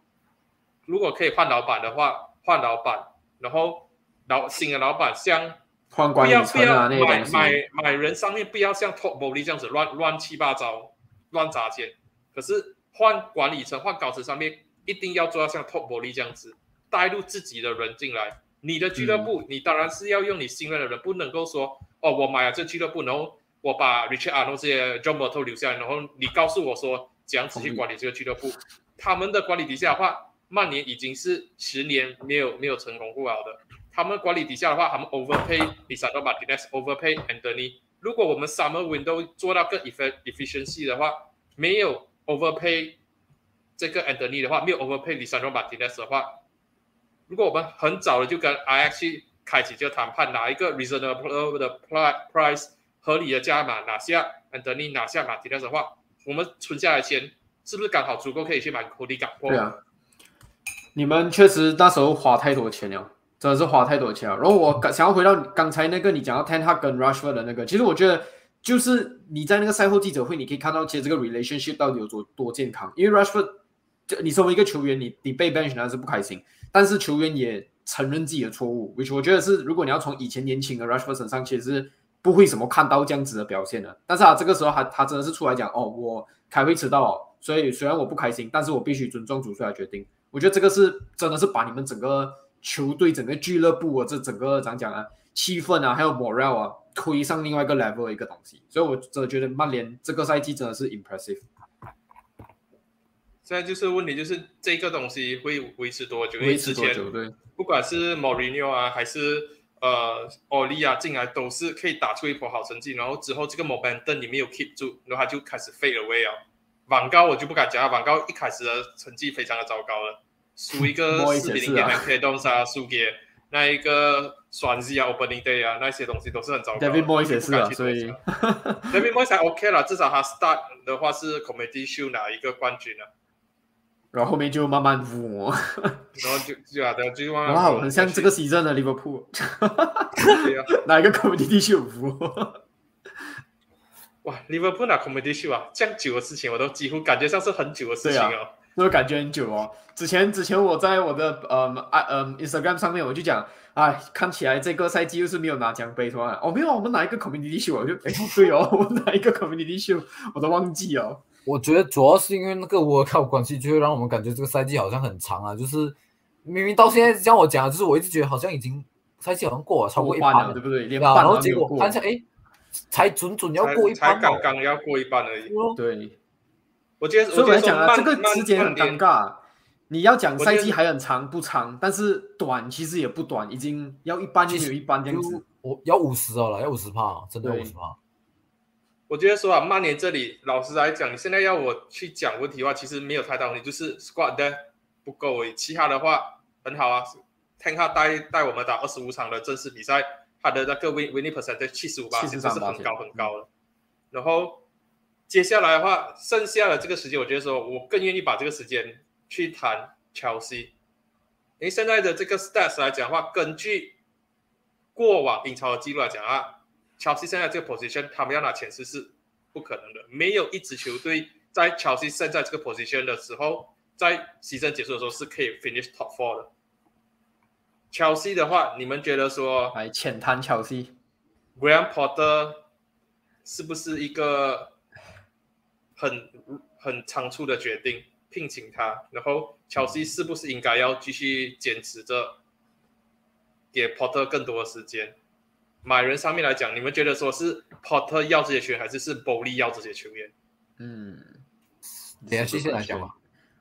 如果可以换老板的话，换老板，然后老新的老板像
换管理层啊
要买买买人上面不要像 Top Bowley 这样子乱乱七八糟乱砸钱，可是换管理层换高层上面一定要做到像 Top Bowley 这样子带入自己的人进来。你的俱乐部，你当然是要用你信任的人，不能够说哦，我买了这俱乐部，然后我把 Richard Arnold 这些 John Murtough 留下来，然后你告诉我说怎样子去管理这个俱乐部。他们的管理底下的话，曼联已经是十年没有没有成功过了的。他们管理底下的话，他们 overpay Lisandro Martinez，overpay Anthony。如果我们 summer window 做到更 effi efficiency 的话，没有 overpay 这个 Anthony 的话，没有 overpay Lisandro Martinez 的话，如果我们很早的就跟 IX 去开启这个谈判，拿一个 reasonable 的 pri- price 合理的价码拿下 Anthony 拿下 Martinez 的话，我们存下来钱是不是刚好足够可以去买 Cody Gakpo？
对啊，你们确实那时候花太多钱了，真的是花太多钱了。然后我想要回到刚才那个你讲到 Ten Hag 跟 Rushford 的那个，其实我觉得就是你在那个赛后记者会，你可以看到其实这个 relationship 到底有多多健康。因为 Rushford 就你身为一个球员，你你被 bench 当然是不开心，但是球员也承认自己的错误，which 我觉得是如果你要从以前年轻的 Rushford 身上，其实是不会什么看到这样子的表现的。但是啊，这个时候他他真的是出来讲，哦，我开会迟到哦，所以虽然我不开心，但是我必须尊重主帅的决定。我觉得这个是真的是把你们整个球队、整个俱乐部啊，这整个怎样讲啊，气氛啊，还有 morale 啊，推上另外一个 level 的一个东西。所以我真的觉得曼联这个赛季真的是 impressive。
现在就是问题，就是这个东西会维持多久？
维持多久？对，
不管是 Mourinho 啊，还是呃奥利啊进来，都是可以打出一波好成绩，然后之后这个 momentum 你没有 keep 住，然后他就开始 fade away 啊。网高我就不敢讲了，网高一开始的成绩非常的糟糕了，输一个 四比零给
也是啊
MK 东沙，输给那一个双 Z 啊 Opening Day 啊，那些东西都是很糟糕的。
David Moyes 也是啊
不敢去多
所以
讲 David Moyes 还 OK 了，至少他 start 的话是 Committee Shield 拿一个冠军了。
然后后面就慢慢捂。
然后就就啊，对，就慢慢
哇，很像这个 season 的 Liverpool，
对啊
哪一个 community 秀服？
哇，Liverpool 拿 Comedy Show 啊，这样久的事情我都几乎感觉像是很久的事情哦。
那个感觉很久哦。之前之前我在我的嗯啊嗯 Instagram 上面我就讲，哎，看起来这个赛季又是没有拿奖杯，是吧？哦，没有，我们拿一个 community 秀，我就哎对哦，我们拿一个 community 秀，我都忘记哦。
我觉得主要是因为那个 World Cup 关系，就会让我们感觉这个赛季好像很长啊。就是明明到现在像我讲的，就是我一直觉得好像已经赛季好像过了超过一
半了，
半了，
对不对？
然后结果
都没有过
看一下，哎，才准准要
才
过一
才刚。刚要过一半而已。
咯
对，
我觉得，
所以我来讲啊，这个时间很尴。尬。你要讲赛季还很长不长，但是短其实也不短，已经要一半就没有一半这样子。
我要五十了啦，要五十帕，真的要五十帕。
我觉得说啊，曼联这里，老实来讲，你现在要我去讲问题的话，其实没有太大问题，就是 squad 的不够而已。其他的话很好啊，Ten 他带带我们打二十五场的正式比赛，他的那个 win winning percentage 七十五八，其实是很高很高的。然后接下来的话，剩下的这个时间，我觉得说我更愿意把这个时间去谈乔西，因为现在的这个 stats 来讲的话，根据过往英超的记录来讲啊。乔西现在这个 position，他们要拿前四是不可能的。没有一支球队在乔西现在这个 position 的时候，在西征结束的时候是可以 finish top four 的。乔西的话，你们觉得说
来浅谈乔西
，Graham Potter 是不是一个很很仓促的决定聘请他？然后乔西是不是应该要继续坚持着给 Potter 更多的时间？买人上面来讲，你们觉得说是 Porter 要这些球员，还是是 Bowley 要这些球员？
嗯，
等下谢谢来讲吧。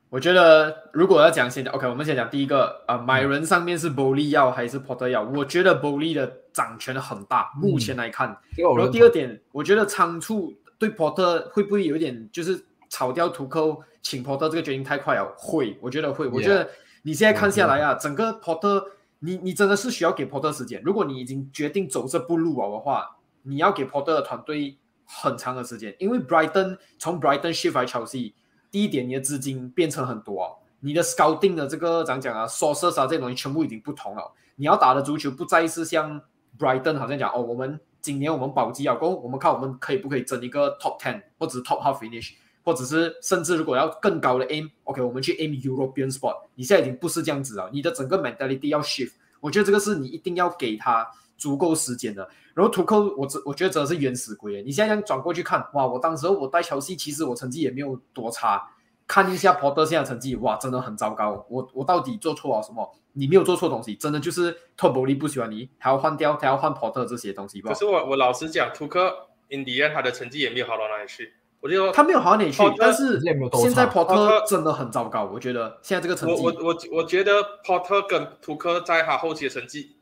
我觉得如果要讲现在，OK，我们先讲第一个啊、呃买人上面是 Bowley 要还是 Porter 要？我觉得 Bowley 的掌权很大，目前来看。然后第二点，我觉得仓促对 Porter 会不会有一点就是炒掉图扣，请 Porter 这个决定太快了？会，我觉得会。我觉得你现在看下来啊，整个 Potter，你你真的是需要给 Potter 时间。如果你已经决定走这步路了的话，你要给 Potter 的团队很长的时间，因为 Brighton 从 Brighton shift 来 Chelsea，第一点你的资金变成很多、哦，你的 scouting 的这个怎样讲啊，sources 啊这些东西全部已经不同了。你要打的足球不再是像 Brighton 好像讲哦，我们今年我们保级了，过后我们看我们可以不可以争一个 top ten 或者 top half finish，或者是甚至如果要更高的 aim，OK，、我们去 aim European spot。你现在已经不是这样子了，你的整个 mentality 要 shift。我觉得这个是你一定要给他足够时间的。然后图克，我我觉得真的是原始鬼。你现在这样转过去看，哇，我当时候我带乔西，其实我成绩也没有多差。看一下 Porter 现在成绩，哇，真的很糟糕。我我到底做错了什么？你没有做错东西，真的就是托博利不喜欢你，还要换掉，他要换 Porter 这些东西吧
可？是我我老实讲，图克 i n d i a 他的成绩也没有好到哪里去。我就说
他没有好到哪里去但是现在
差
Porter 真的很糟糕。我觉得现在这个成绩，
我我我我觉得 Porter 跟图克在他后期的成绩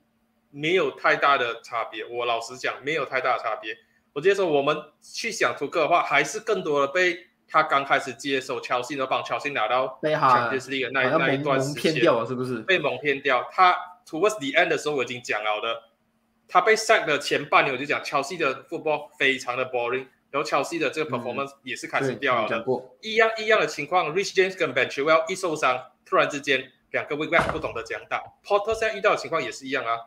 没有太大的差别。我老实讲，没有太大的差别。我直接说，我们去想图克的话，还是更多的被他刚开始接手乔西，然后帮乔西拿到
被他
Champions League 那一
蒙蒙
段时间
骗掉了，是不是？
被蒙骗掉。他 towards the end 的时候，我已经讲了的，他被 sack 的前半年我就讲，乔西的 football 非常的 boring，然后乔西的这个 performance 也是开始，掉了一样一样的情况，Rich James 跟 Ben Chilwell 一受伤，突然之间两个 weak back 不懂得怎样打。Potter 现在遇到的情况也是一样啊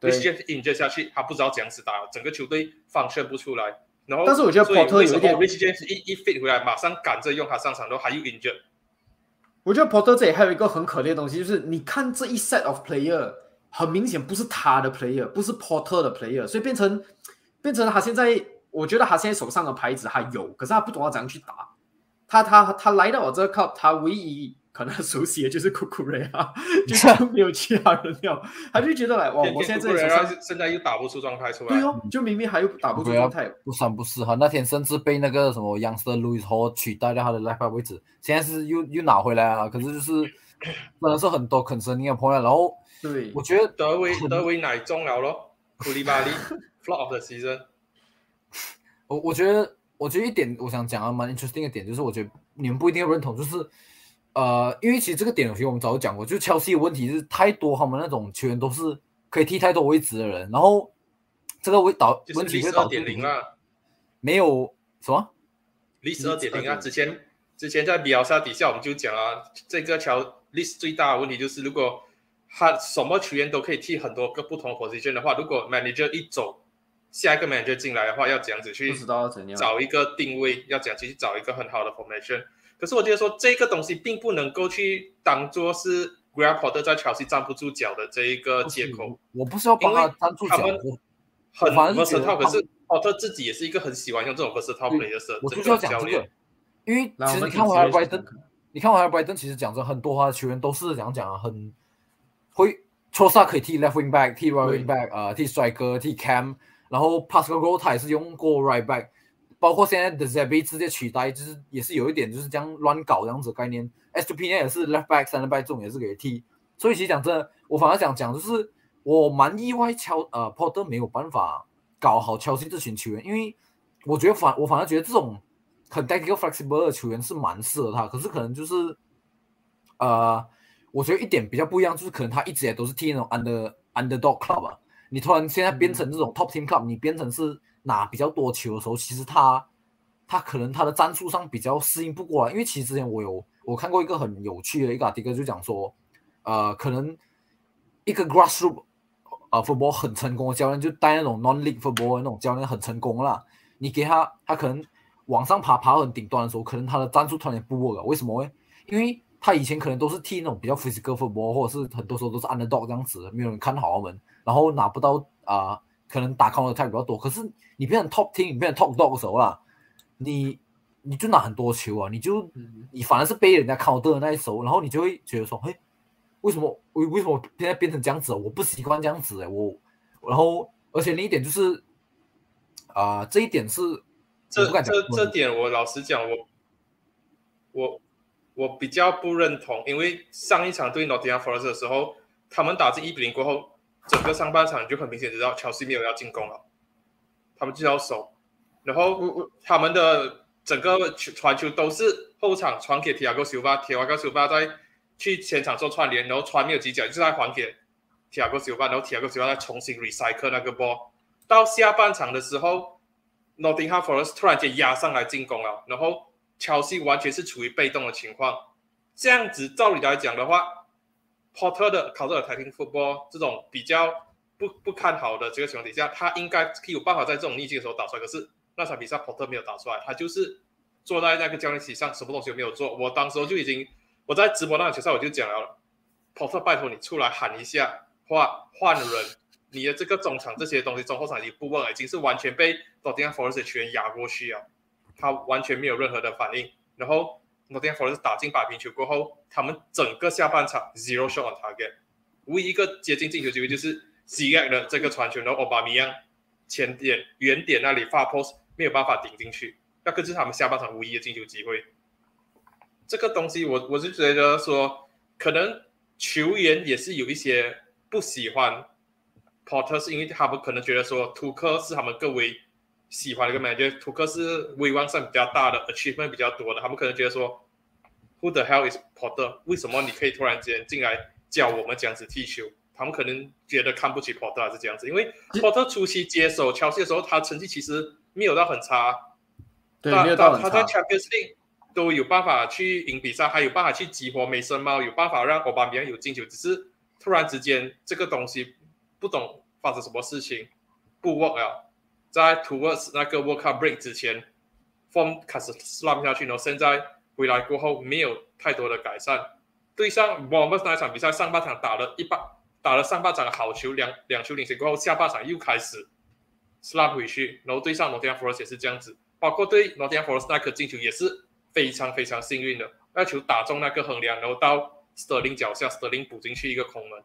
，Rich James injure 下去，他不知道怎样子打，整个球队方向不出来。然后，
但是我觉得
所以
Potter
为什么
有一点
Rich James 一一 fit 回来，马上赶着用他上场，然后还有 injure。
我觉得 Porter 这里还有一个很可怜的东西，就是你看这一 set of player，很明显不是他的 player，不是 Porter 的 player，所以变成变成他现在，我觉得他现在手上的牌子还有，可是他不懂要怎样去打。他他他来到我这个 cup，他唯一可能熟悉的就是库库瑞啊，就是没有其他人了。他就觉得来，哇，我现在这里手上，
现在又打不出状态出来。
对哦，就明明还有打不出状态。
不三不四哈，那天甚至被那个什么央视的 Louis 取代掉他的 left back 位置，现在是又又拿回来了。可是就是真的是很多 concerning 的 point，然后
对，
我觉得
德维德维奶中了咯，库利巴利 flop of the season。
我我觉得，我觉得一点我想讲啊蛮 interesting 的点，就是我觉得你们不一定要认同，就是呃，因为其实这个点，其实我们早就讲过，就是切尔西的问题是太多他们那种球员都是可以踢太多位置的人，然后这个会导问题会导
点零啊。
没有什么
，Leeds 二点零啊，之前之前在比尔萨底下我们就讲啊，这个乔 list 最大的问题就是如果他什么球员都可以踢很多个不同 position 的话，如果 manager 一走，下一个 manager 进来的话，要怎样子去找一个定位，要怎样去找一个很好的 formation。可是我觉得说这个东西并不能够去当做是 Potter 在乔西站不住脚的这一个借口。
我不是要帮他站住脚，
很
反正是觉得
versatile，可
他
是 Potter 自己也是一个很喜欢用这种 versatile play 的
我就是
这个教练
要讲这个。，因为其实你看回来
听 Ziyech
拜登，你看回来拜登，其实讲真，很多他的球员都是怎样讲啊，很会 o s a 可以踢 left wing back，踢 right wing back，呃，踢 striker，踢 cam，然后 Pascal g o 他也是用过 right back，包括现在的 Zabi 直接取代，就是也是有一点就是这样乱搞这样子概念。S P N 也是 left back、center back 这种也是可以踢，所以其实讲真的，我反而想讲就是我蛮意外乔呃 Porter 没有办法搞好乔西这群球员，因为我觉得反我反而觉得这种很 tactical flexible 的球员是蛮适合他，可是可能就是呃，我觉得一点比较不一样，就是可能他一直也都是踢那种 under underdog club 啊，你突然现在变成这种 top team club，你变成是拿比较多球的时候，其实他他可能他的战术上比较适应不过来，因为其实之前我有我看过一个很有趣的一个 article，就讲说，呃，可能一个 grassroot 呃 football 很成功的教练，就带那种 non league football 的那种教练很成功啦，你给他他可能往上爬爬到很顶端的时候，可能他的战术突然间不 work 了，为什么会？因为他以前可能都是踢那种比较 physical football，或者是很多时候都是 underdog 这样子，没有人看好他们，然后拿不到啊、呃可能打 counter attack 比较多。可是你变成 top team，你变成 top dog 的时候啦，你你就拿很多球啊，你就
嗯
你反而是被人家 counter 的那一手，然后你就会觉得说，嘿，为什么为为什么现在变成这样子？我不习惯这样子哎、我然后而且另一点就是啊、这一点是
这这这点我老实讲，我我我比较不认同，因为上一场对 Nottingham Forest 的时候，他们打进一比零过后，整个上半场你就很明显知道乔西没有要进攻了，他们就要守，然后他们的整个球传球都是后场传给提亚戈修巴，提亚戈修巴再去前场做串联，然后传没有几脚，就在还给提亚戈修巴，然后提亚戈修巴再重新 recycle 那个 ball。到下半场的时候，Nottingham Forest 突然间压上来进攻了，然后乔西完全是处于被动的情况。这样子照理来讲的话，Potter 的考特的 attacking football 这种比较不不看好的这个情况底下，他应该可以有办法在这种逆境的时候打出来。可是那场比赛 Potter 没有打出来，他就是坐在那个教练席上，什么东西都没有做。我当时候就已经我在直播那场球赛我就讲了，Potter 拜托你出来喊一下，换换人。你的这个中场这些东西，中后场已经不问了，已经是完全被 Nottingham Forest 的球员压过去了，他完全没有任何的反应。然后 Nottingham Forest 打进把平球过后，他们整个下半场 zero shot on target，唯一一个接近进球机会就是 z i 的这个传球，然后奥巴米扬前点原点那里发 post 没有办法顶进去，那个是他们下半场唯一的进球机会。这个东西我我是觉得说，可能球员也是有一些不喜欢 Porter，是因为他们可能觉得说图克是他们更为喜欢的一个 manager，图克是威望上比较大的，achievement 比较多的，他们可能觉得说，Who the hell is Potter？为什么你可以突然间进来教我们这样子踢球？他们可能觉得看不起 Potter 还是这样子，因为 Potter 初期接手乔西的时候，他成绩其实没有到很差，
对
他
没有到很
他他在
差
，Champions League 都有办法去赢比赛，还有办法去激活梅森猫，有办法让奥巴米扬有进球，只是突然之间这个东西不懂发生什么事情不 work 了，在 Towards 那个 World Cup break 之前，form 开始 slump 下去，然后现在回来过后没有太多的改善。对上 w o r m e s 那场比赛，上半场打了一半，打了上半场的好球，两两球领先过后，下半场又开始 slump 回去，然后对上 Nottingham Forest 也是这样子，包括对 Nottingham Forest 那颗进球也是非常非常幸运的，那球打中那个横梁，然后到 Sterling 脚下，Sterling 补进去一个空门。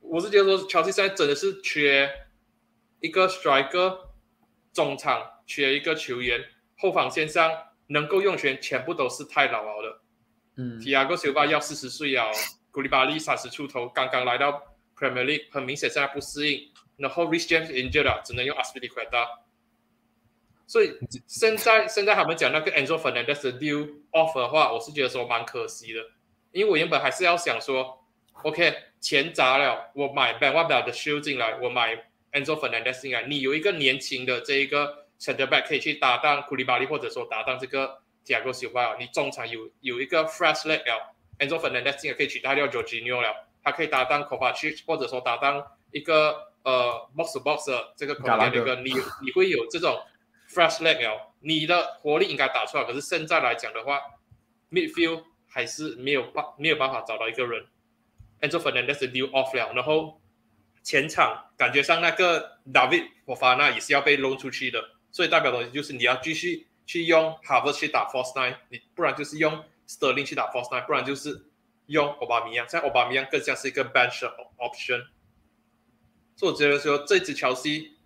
我是觉得说，乔西现在真的是缺一个 striker，中场缺一个球员，后防线上能够用权全部都是太老了的。
嗯，
提亚戈修巴要四十岁了，古利巴利三十出头，刚刚来到 Premier League，很明显现在不适应。然后 Rich James injured 了，只能用 Aspilicueta。所以现在现在他们讲那个 Angel Fernandez 的 deal off 的话，我是觉得说蛮可惜的，因为我原本还是要想说，OK 钱砸了，我买 Ben w a b a 的 Shield 进来，我买 Enzo Fernandez 进来，你有一个年轻的这一个 center back 可以去搭档库里巴利，或者说搭档这个加个小巴，你中场有有一个 fresh leg 了，Enzo Fernandez 也可以取代掉 Jorginho 了，他可以搭档 Kovacic，或者说搭档一个呃 box box 的这个空间的一个，你你会有这种 fresh leg 了，你的活力应该打出来。可是现在来讲的话，midfield 还是没有办没有办法找到一个人，Enzo Fernandez new off 了，然后前场感觉上那个 David 我发那也是要被扔出去的，所以代表东西就是你要继续。去用 Harvard 去打 Force Nine，你不然就是用 Sterling 去打 Force Nine，不然就是用奥巴米扬。像奥巴米扬更像是一个 bench option。所以我觉得说这支乔西，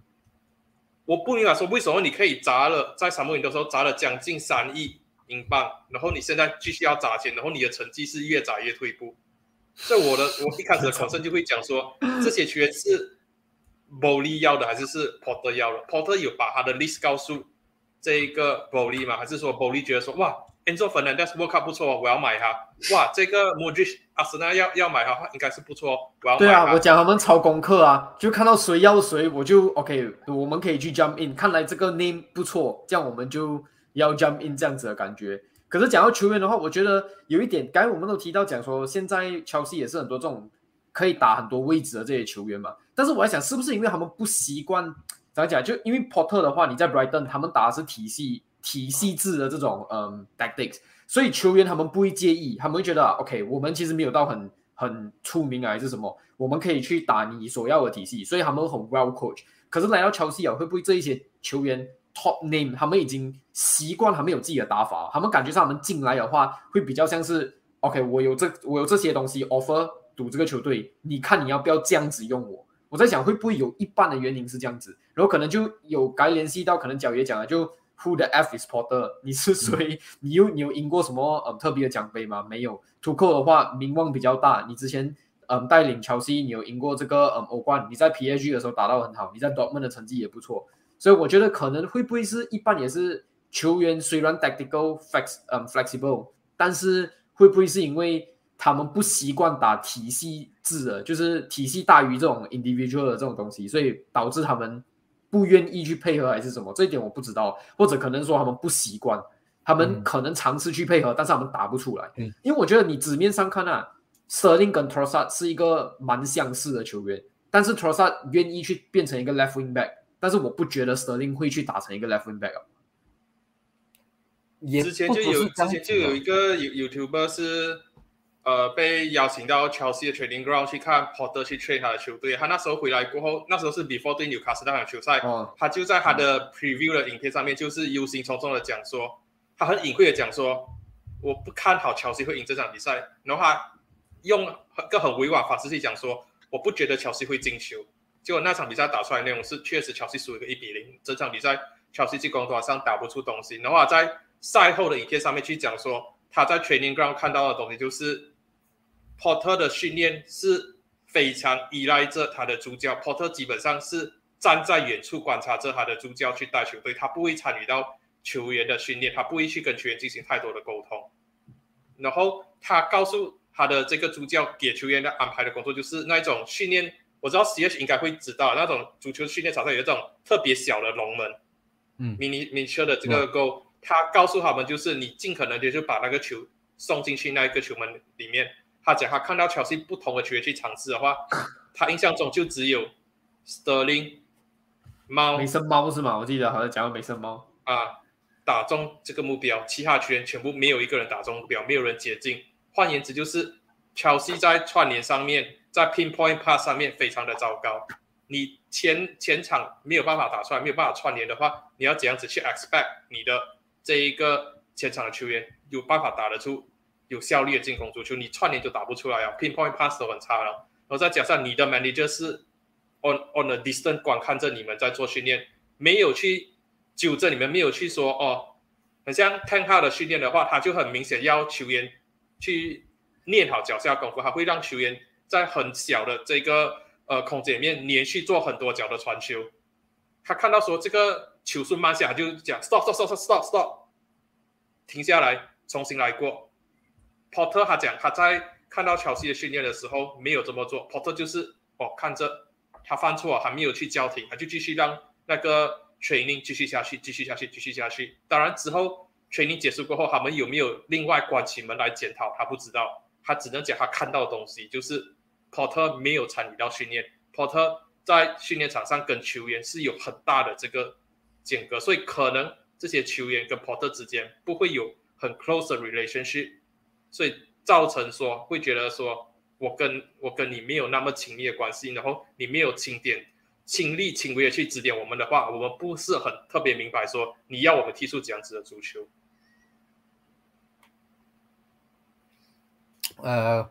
我不明白说为什么你可以砸了在沙漠营的时候砸了将近三亿英镑，然后你现在继续要砸钱，然后你的成绩是越砸越退步。所以我的我一开始的 考生就会讲说，这些球员是 Bolly 要的还是是 Porter 要的？Porter 有把他的 list 告诉。这一个 Bolly 嘛，还是说 Bolly 觉得说哇，Enzo Fernandez World Cup 不错，我要买它。哇，这个 Modric 阿森纳要要买它，应该是不错，我要
对啊，我讲他们抄功课啊，就看到谁要谁，我就 OK，我们可以去 jump in。看来这个 name 不错，这样我们就要 jump in 这样子的感觉。可是讲到球员的话，我觉得有一点，刚才我们都提到讲说，现在切尔西也是很多这种可以打很多位置的这些球员嘛。但是我在想，是不是因为他们不习惯？怎么讲？就因为 Porter 的话，你在 Brighton 他们打的是体系体系制的这种嗯 tactics，所以球员他们不会介意，他们会觉得 OK，我们其实没有到很很出名啊，还是什么，我们可以去打你所要的体系，所以他们很 well coach。可是来到 Chelsea 啊，会不会这一些球员 top name 他们已经习惯，他们有自己的打法，他们感觉上他们进来的话，会比较像是 OK，我有这我有这些东西 offer 赌这个球队，你看你要不要这样子用我？我在想会不会有一半的原因是这样子，然后可能就有该联系到可能角爷讲了，就 Who the F is Porter？你是谁？你有你有赢过什么呃特别的奖杯吗？没有。图克的话名望比较大，你之前嗯带领乔西，你有赢过这个嗯欧冠，你在 PSG 的时候打到很好，你在 Dortmund 的成绩也不错，所以我觉得可能会不会是一般也是球员虽然 tactical flex 嗯 flexible，但是会不会是因为？他们不习惯打体系制的，就是体系大于这种 individual 的这种东西，所以导致他们不愿意去配合还是什么？这一点我不知道，或者可能说他们不习惯，他们可能尝试去配合，但是他们打不出来。嗯，因为我觉得你纸面上看啊，Sterling 跟 Trossard 是一个蛮相似的球员，但是 Trossard 愿意去变成一个 left wing back，但是我不觉得 Sterling 会去打成一个 left wing back。
之前就有之前就有一个 YouTuber 是。呃，被邀请到 Chelsea 的 training ground 去看 Porter 去 train 他的球队。他那时候回来过后，那时候是 before 对纽卡斯那场球赛，他就在他的 preview 的影片上面，就是忧心忡忡的讲说，他很隐晦的讲说，我不看好 Chelsea 会赢这场比赛。然后他用一个很委婉方式去讲说，我不觉得 Chelsea 会进球。结果那场比赛打出来内容是，确实乔西输一个一比零。这场比赛乔西进攻端上打不出东西。然后在赛后的影片上面去讲说，他在 training ground 看到的东西就是。Porter 的训练是非常依赖着他的助教，Porter 基本上是站在远处观察着他的助教去带球队，他不会参与到球员的训练，他不会去跟球员进行太多的沟通。然后他告诉他的这个助教给球员的安排的工作就是那一种训练，我知道 CH 应该会知道那种足球训练场上有一种特别小的龙门，嗯，迷你迷车的这个钩，他告诉他们就是你尽可能的就把那个球送进去那一个球门里面。他讲，他看到乔西不同的球员去尝试的话，他印象中就只有 Sterling 猫
美声猫是吗？我记得好像讲过美声猫
啊，打中这个目标，其他球员全部没有一个人打中目标，没有人接近。换言之，就是乔西在串联上面，在 pinpoint pass 上面非常的糟糕。你前前场没有办法打出来，没有办法串联的话，你要怎样子去 expect 你的这一个前场的球员有办法打得出？有效率的进攻足球，你串联就打不出来啊，pinpoint pass 都很差了。然后再加上你的 manager 是 on on a distance 观看着你们在做训练，没有去纠正你们，没有去说哦，很像 ten h a r 的训练的话，他就很明显要球员去练好脚下功夫，他会让球员在很小的这个呃空间里面连续做很多脚的传球。他看到说这个球速慢下，他就讲 stop stop stop stop stop，停下来，重新来过。Porter 他讲他在看到乔西的训练的时候没有这么做，Porter 就是哦看着他犯错还没有去叫停，他就继续让那个 training 继续下去，继续下去，继续下去。当然之后 training 结束过后，他们有没有另外关起门来检讨？他不知道，他只能讲他看到的东西，就是 Porter 没有参与到训练，Porter 在训练场上跟球员是有很大的这个间隔，所以可能这些球员跟 Porter 之间不会有很 close 的 relationship，所以造成说会觉得说我跟我跟你没有那么亲密的关系，然后你没有亲点。亲力亲为的去指点我们的话，我们不是很特别明白说你要我们踢出这样子的足球。
呃，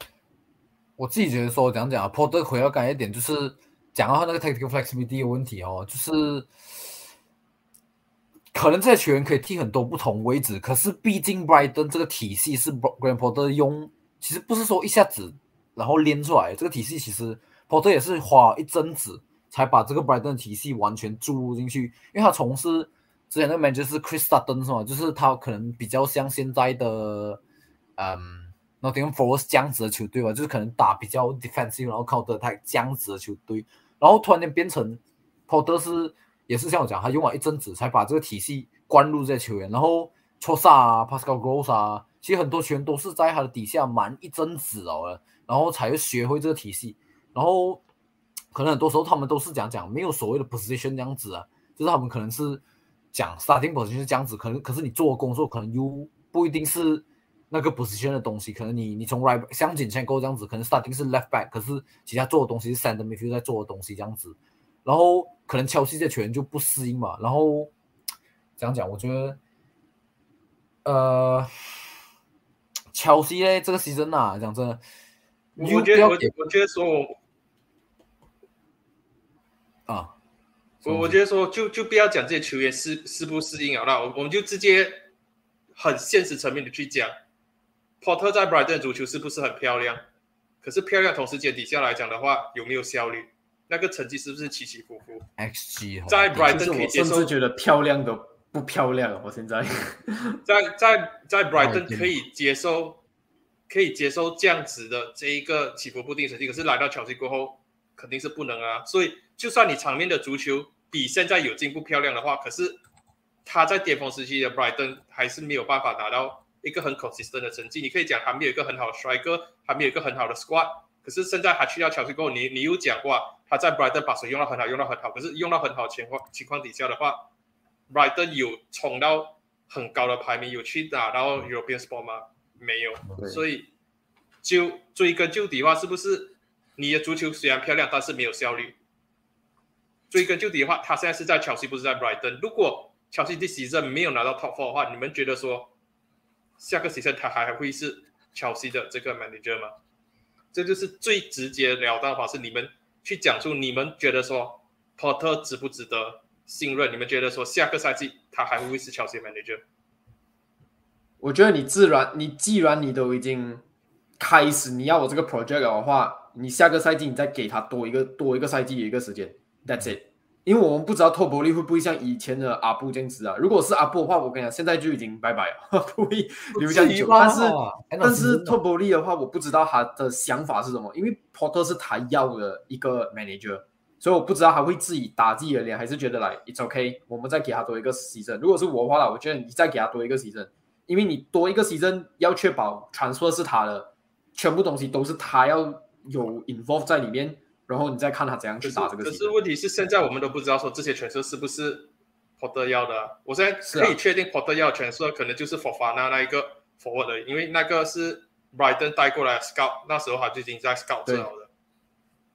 我自己觉得说，讲讲啊，Porter 回要改一点，就是讲到他那个 tactical flexibility 的问题哦，就是可能这些球员可以踢很多不同位置，可是毕竟 Brighton 这个体系是 grandporter 用，其实不是说一下子然后练出来，这个体系其实 Porter 也是花一阵子。才把这个 Brighton 体系完全注入进去，因为他从事之前那个 manager 是 Chris Sutton 是吗？就是他可能比较像现在的嗯 Nothing Forest 这样子的球队吧，就是可能打比较 defensive，然后靠得太这样子的球队，然后突然间变成 Porter 是也是像我讲，他用了一阵子才把这个体系灌入这些球员，然后 Trosa 啊，Pascal Gross 啊，其实很多球员都是在他的底下蛮一阵子哦，然后才学会这个体系，然后。可能很多时候他们都是讲讲没有所谓的 position 这样子啊，就是他们可能是讲 starting position 是这样子，可能可是你做的工作可能又不一定是那个 position 的东西，可能你你从 right 像锦千沟这样子，可能 starting 是 left back，可是其他做的东西是 center midfield 在做的东西这样子，然后可能切尔西这球员就不适应嘛，然后这样讲，我觉得呃，切尔西嘞这个 season 啊，讲真的，
我觉得我我觉得说。
啊，
我我觉得说就就不要讲这些球员适适不适应啊，那我我们就直接很现实层面的去讲，Porter 在 Brighton 足球是不是很漂亮？可是漂亮同时间底下来讲的话，有没有效率？那个成绩是不是起起伏伏
？XG
在 Brighton 可以接受，
觉得漂亮的不漂亮。我现在
在在在 Brighton 可以接受，可以接受这样子的这一个起伏不定成绩，可是来到乔西过后肯定是不能啊，所以。就算你场面的足球比现在有进步漂亮的话，可是他在巅峰时期的 Brighton 还是没有办法达到一个很 consistent 的成绩。你可以讲还没有一个很好的帅哥，还没有一个很好的 squad。可是现在他去到乔西过后，你你有讲过他在 Brighton 把手用到很好，用到很好。可是用到很好情况情况底下的话，Brighton 有冲到很高的排名，有去打到 European sport 吗？没有。所以就追根究底的话，是不是你的足球虽然漂亮，但是没有效率？追根究底的话，他现在是在乔西，不是在 Brighton。如果乔西这 season 没有拿到 Top Four 的话，你们觉得说下个 season 他还会是乔西的这个 manager 吗？这就是最直接了当的方式。你们去讲出你们觉得说 Porter 值不值得信任？你们觉得说下个赛季他还会是乔西 manager？
我觉得你自然，你既然你都已经开始你要我这个 project 的话，你下个赛季你再给他多一个多一个赛季一个时间。That's it，因为我们不知道托伯利会不会像以前的阿布这样子啊。如果是阿布的话，我跟你讲，现在就已经拜拜了，不会留下久。但是但是托伯利的话，我不知道他的想法是什么，因为 Porter 是他要的一个 manager，所以我不知道他会自己打自己的脸，还是觉得来 It's OK，我们再给他多一个 season。如果是我的话了，我觉得你再给他多一个 season，因为你多一个 season 要确保 transfer 是他的，全部东西都是他要有 involve 在里面。然后你再看他怎样去打这个。
可是问题是，现在我们都不知道说这些全色是不是 Porter 要的。我现在可以确定 Porter 要全色，可能就是 Fofana 那一个 forward，因为那个是 Brighton 带过来 scout，那时候他就已经在 scout 这了的，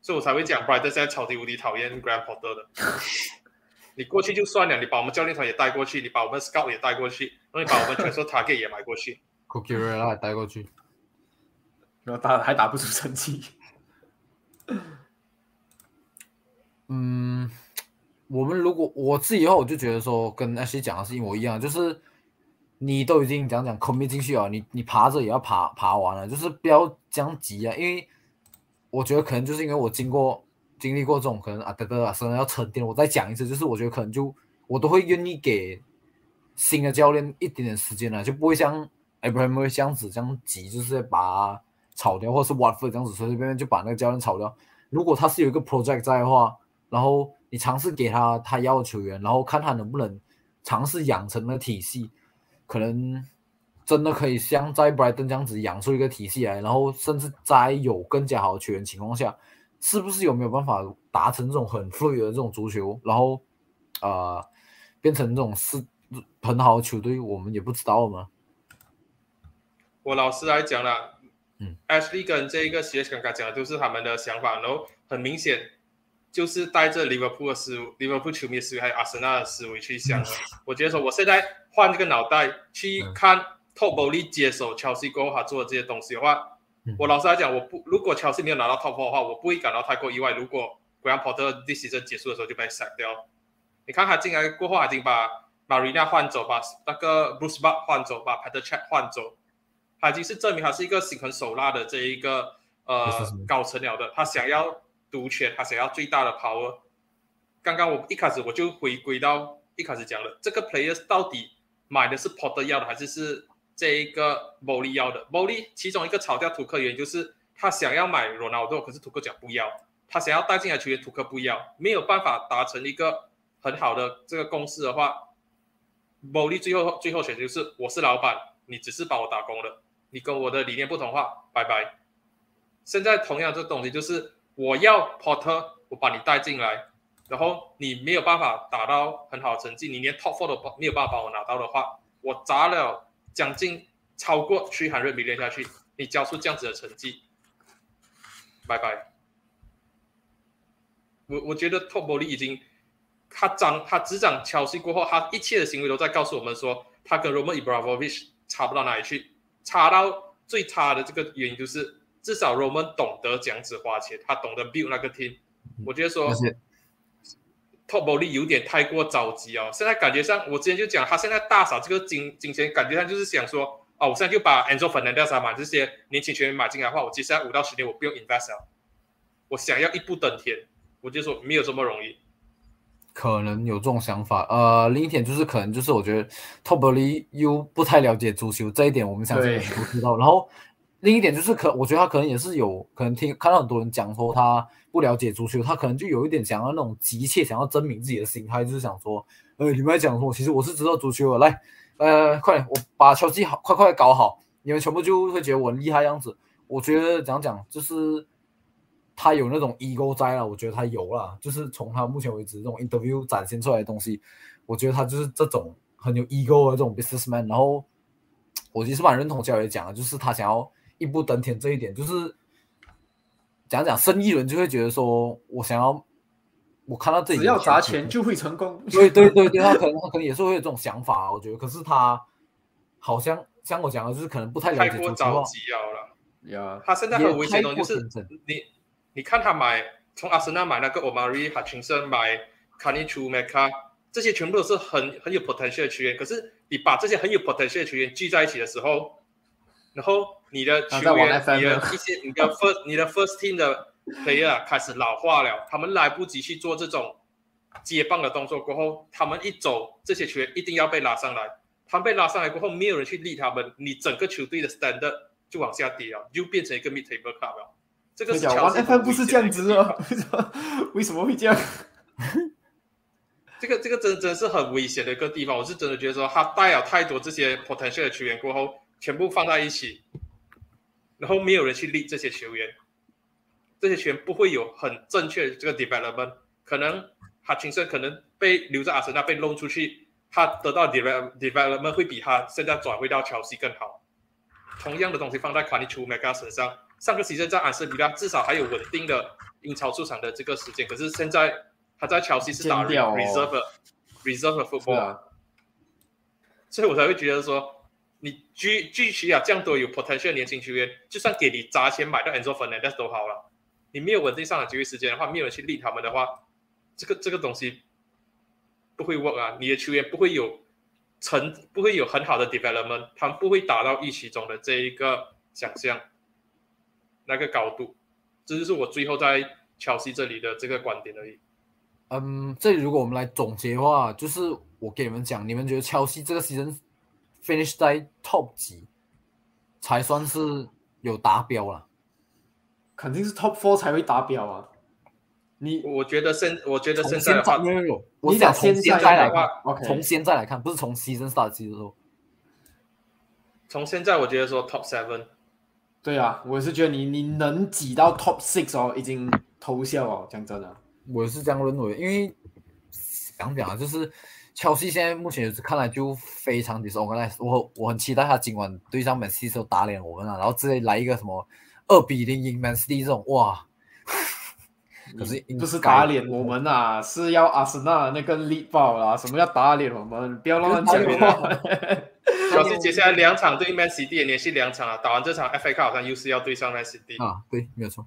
所以我才会讲 Brighton 现在超级无敌讨厌 Grand Porter 的。你过去就算了，你把我们教练团也带过去，你把我们 scout 也带过去，然后你把我们全色 target 也买过去
，Cookie r a 也带过去，
然后打还打不出成绩。
嗯，我们如果我自己以后我就觉得说，跟那些讲的是一模一样，就是你都已经讲讲 commit 进去了，你你爬着也要爬爬完了，就是不要这样急啊。因为我觉得可能就是因为我经过经历过这种可能啊，德哥啊，甚至要沉淀。我再讲一次，就是我觉得可能就我都会愿意给新的教练一点点时间了，就不会像 Abraham 这样子这样急，就是把炒掉，或是 w a t f o r 这样子随随便便就把那个教练炒掉。如果他是有一个 project 在的话。然后你尝试给他他要的球员，然后看他能不能尝试养成的体系。可能真的可以像在 Brighton 这样子养出一个体系来，然后甚至在有更加好的球员情况下，是不是有没有办法达成这种很 fluid 的这种足球，然后呃变成这种是很好的球队，我们也不知道嘛。
我老实来讲啦，
嗯
，Ashley 跟这一个 CS 刚刚讲的都是他们的想法，然后很明显就是带着 Liverpool 的思维，Liverpool 球迷的思维还有阿森纳的思维去想的。我觉得说，我现在换这个脑袋去看 Top b o l y 接手 Chelsea 过后他做的这些东西的话，
嗯
我老实来讲，我不如果 Chelsea 没有拿到 Top 的话，我不会感到太过意外。如果 Potter 第 season 结束的时候就被 sack 掉，你看他进来过后，他已经把 Marina 换走，把那个 Bruce b u t 换走，把 Peter Cech 换走。他已经是证明他是一个心狠手辣的这一个呃高层了的，他想要独权，他想要最大的 power。刚刚我一开始我就回归到一开始讲的，这个 players 到底买的是 Potter 要的，还是是这一个 b o l y 要的 b o l y 其中一个炒掉图克原因就是他想要买 Ronaldo，可是图克讲不要，他想要带进来球员，图克不要，没有办法达成一个很好的这个共识的话 b o l y 最后最后选择就是我是老板，你只是帮我打工的。你跟我的理念不同化，拜拜。现在同样这东西就是我要 Porter，我把你带进来，然后你没有办法达到很好的成绩，你连 Top Four 都没有办法帮我拿到的话，我砸了将近超过去韩瑞米练下去，你交出这样子的成绩，拜拜。我我觉得 Top 伯利已经他掌他执掌乔西过后，他一切的行为都在告诉我们说，他跟 Roman Ibrahimovic 差不到哪里去。差到最差的这个原因就是，至少 Roman 懂得讲子花钱，他懂得 build 那个 team。我觉得说，Top Bowley 有点太过着急哦。现在感觉上，我之前就讲，他现在大扫这个金金钱，感觉上就是想说，哦，我现在就把 Angel Fernandez 买这些年轻球员买进来的话，我接下来五到十年我不用 invest 了，我想要一步登天，我就说没有这么容易。
可能有这种想法，呃，另一点就是可能就是我觉得 Top b o l y 又不太了解足球这一点，我们相信不知道。然后另一点就是可，我觉得他可能也是有可能听看到很多人讲说他不了解足球，他可能就有一点想要那种急切想要证明自己的心态，就是想说，呃，你们在讲说，其实我是知道足球的，来，呃，快点，我把球技好，快快搞好，你们全部就会觉得我很厉害样子。我觉得讲讲就是。他有那种 ego 在了，我觉得他有了，就是从他目前为止这种 interview 展现出来的东西，我觉得他就是这种很有 ego 的这种 businessman。然后我其实蛮认同教练讲的，就是他想要一步登天这一点，就是讲讲生意人就会觉得说，我想要我看到这
只要砸钱就会成功。
对对对对，他可能他可能也是会有这种想法，我觉得。可是他好像像我讲的，就是可能不太了解足球。
着急了，呀，他现在很危险的，就是你。你看他买从阿森纳买那个 Omari Hutchinson 买 c a n i c h u m e k a 这些全部都是很很有 potential 的球员。可是你把这些很有 potential 的球员聚在一起的时候，然后你的球员、你的一些、你的 first、你的 first team 的 player 开始老化了，他们来不及去做这种接棒的动作过后，他们一走，这些球员一定要被拉上来。他们被拉上来过后，没有人去立他们，你整个球队的 standard 就往下跌了，就变成一个 mid table club 了。这个
讲 One FM 不是这样子哦，为什么会这样？
这个这个真真是很危险的一个地方。我是真的觉得说，他带了太多这些 potential 的球员过后，全部放在一起，然后没有人去立这些球员，这些球员不会有很正确的这个 development。可能他亲身可能被留在阿森纳被弄出去，他得到 develop development 会比他现在转回到切尔西更好。同样的东西放在卡尼楚梅加身上。上个赛季在阿森比拉至少还有稳定的英超出场的这个时间，可是现在他在切尔西是打 reserve reserve football，所以我才会觉得说，你聚聚齐啊这样多有 potential 年轻球员，就算给你砸钱买到 Enzo Fernandez 都好了，你没有稳定上的机会时间的话，没有人去立他们的话，这个这个东西不会 work 啊，你的球员不会有成不会有很好的 development，他们不会达到预期中的这一个想象。那个高度，这就是我最后在乔西这里的这个观点而已。
嗯，这里如果我们来总结的话，就是我给你们讲，你们觉得乔西这个新人 finish 在 top 几才算是有达标了？
肯定是 top four 才会达标啊！你
我觉得现我觉得现在的话，
我讲从现在来看
，OK，
从现在来看，不是从 season start 的时候。
从现在我觉得说 top seven，
对啊，我是觉得你你能挤到 top six 哦，已经偷笑哦，讲真的。
我是这样认为，因为怎样讲啊，就是切西现在目前看来就非常 disorganized，我我很期待他今晚对上 Man City 时候打脸我们啊，然后直接来一个什么二比零赢 Man City 这种，哇！可是
不是打脸我们啊，是要阿森纳那个力爆啦！什么叫打脸我们？不要乱讲话。
主要是接下来两场对 Man City 连续两场啊，打完这场 FA Cup 好像又是要对上 Man City
啊，对，没有错。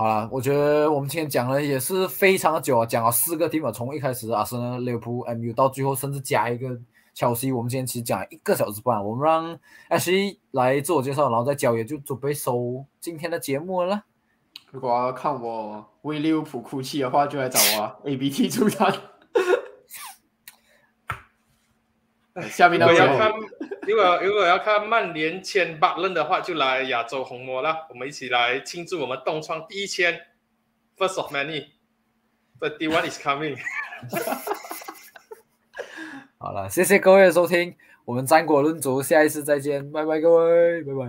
好了，我觉得我们今天讲了也是非常的久啊，讲了四个 team 从一开始阿森纳、利物浦、MU 到最后甚至加一个切尔西，我们今天其实讲了一个小时半，我们让 H 来自我介绍，然后再交也就准备收今天的节目了。
如果要看我为利物浦哭泣的话，就来找我 A B T 出战。下面
如果要看，如果如果要看曼联签巴伦的话，就来亚洲红魔啦。我们一起来庆祝我们东窗第一签，First of many，The one is coming。
好了，谢谢各位的收听，我们战果论足，下一次再见，拜拜各位，拜拜。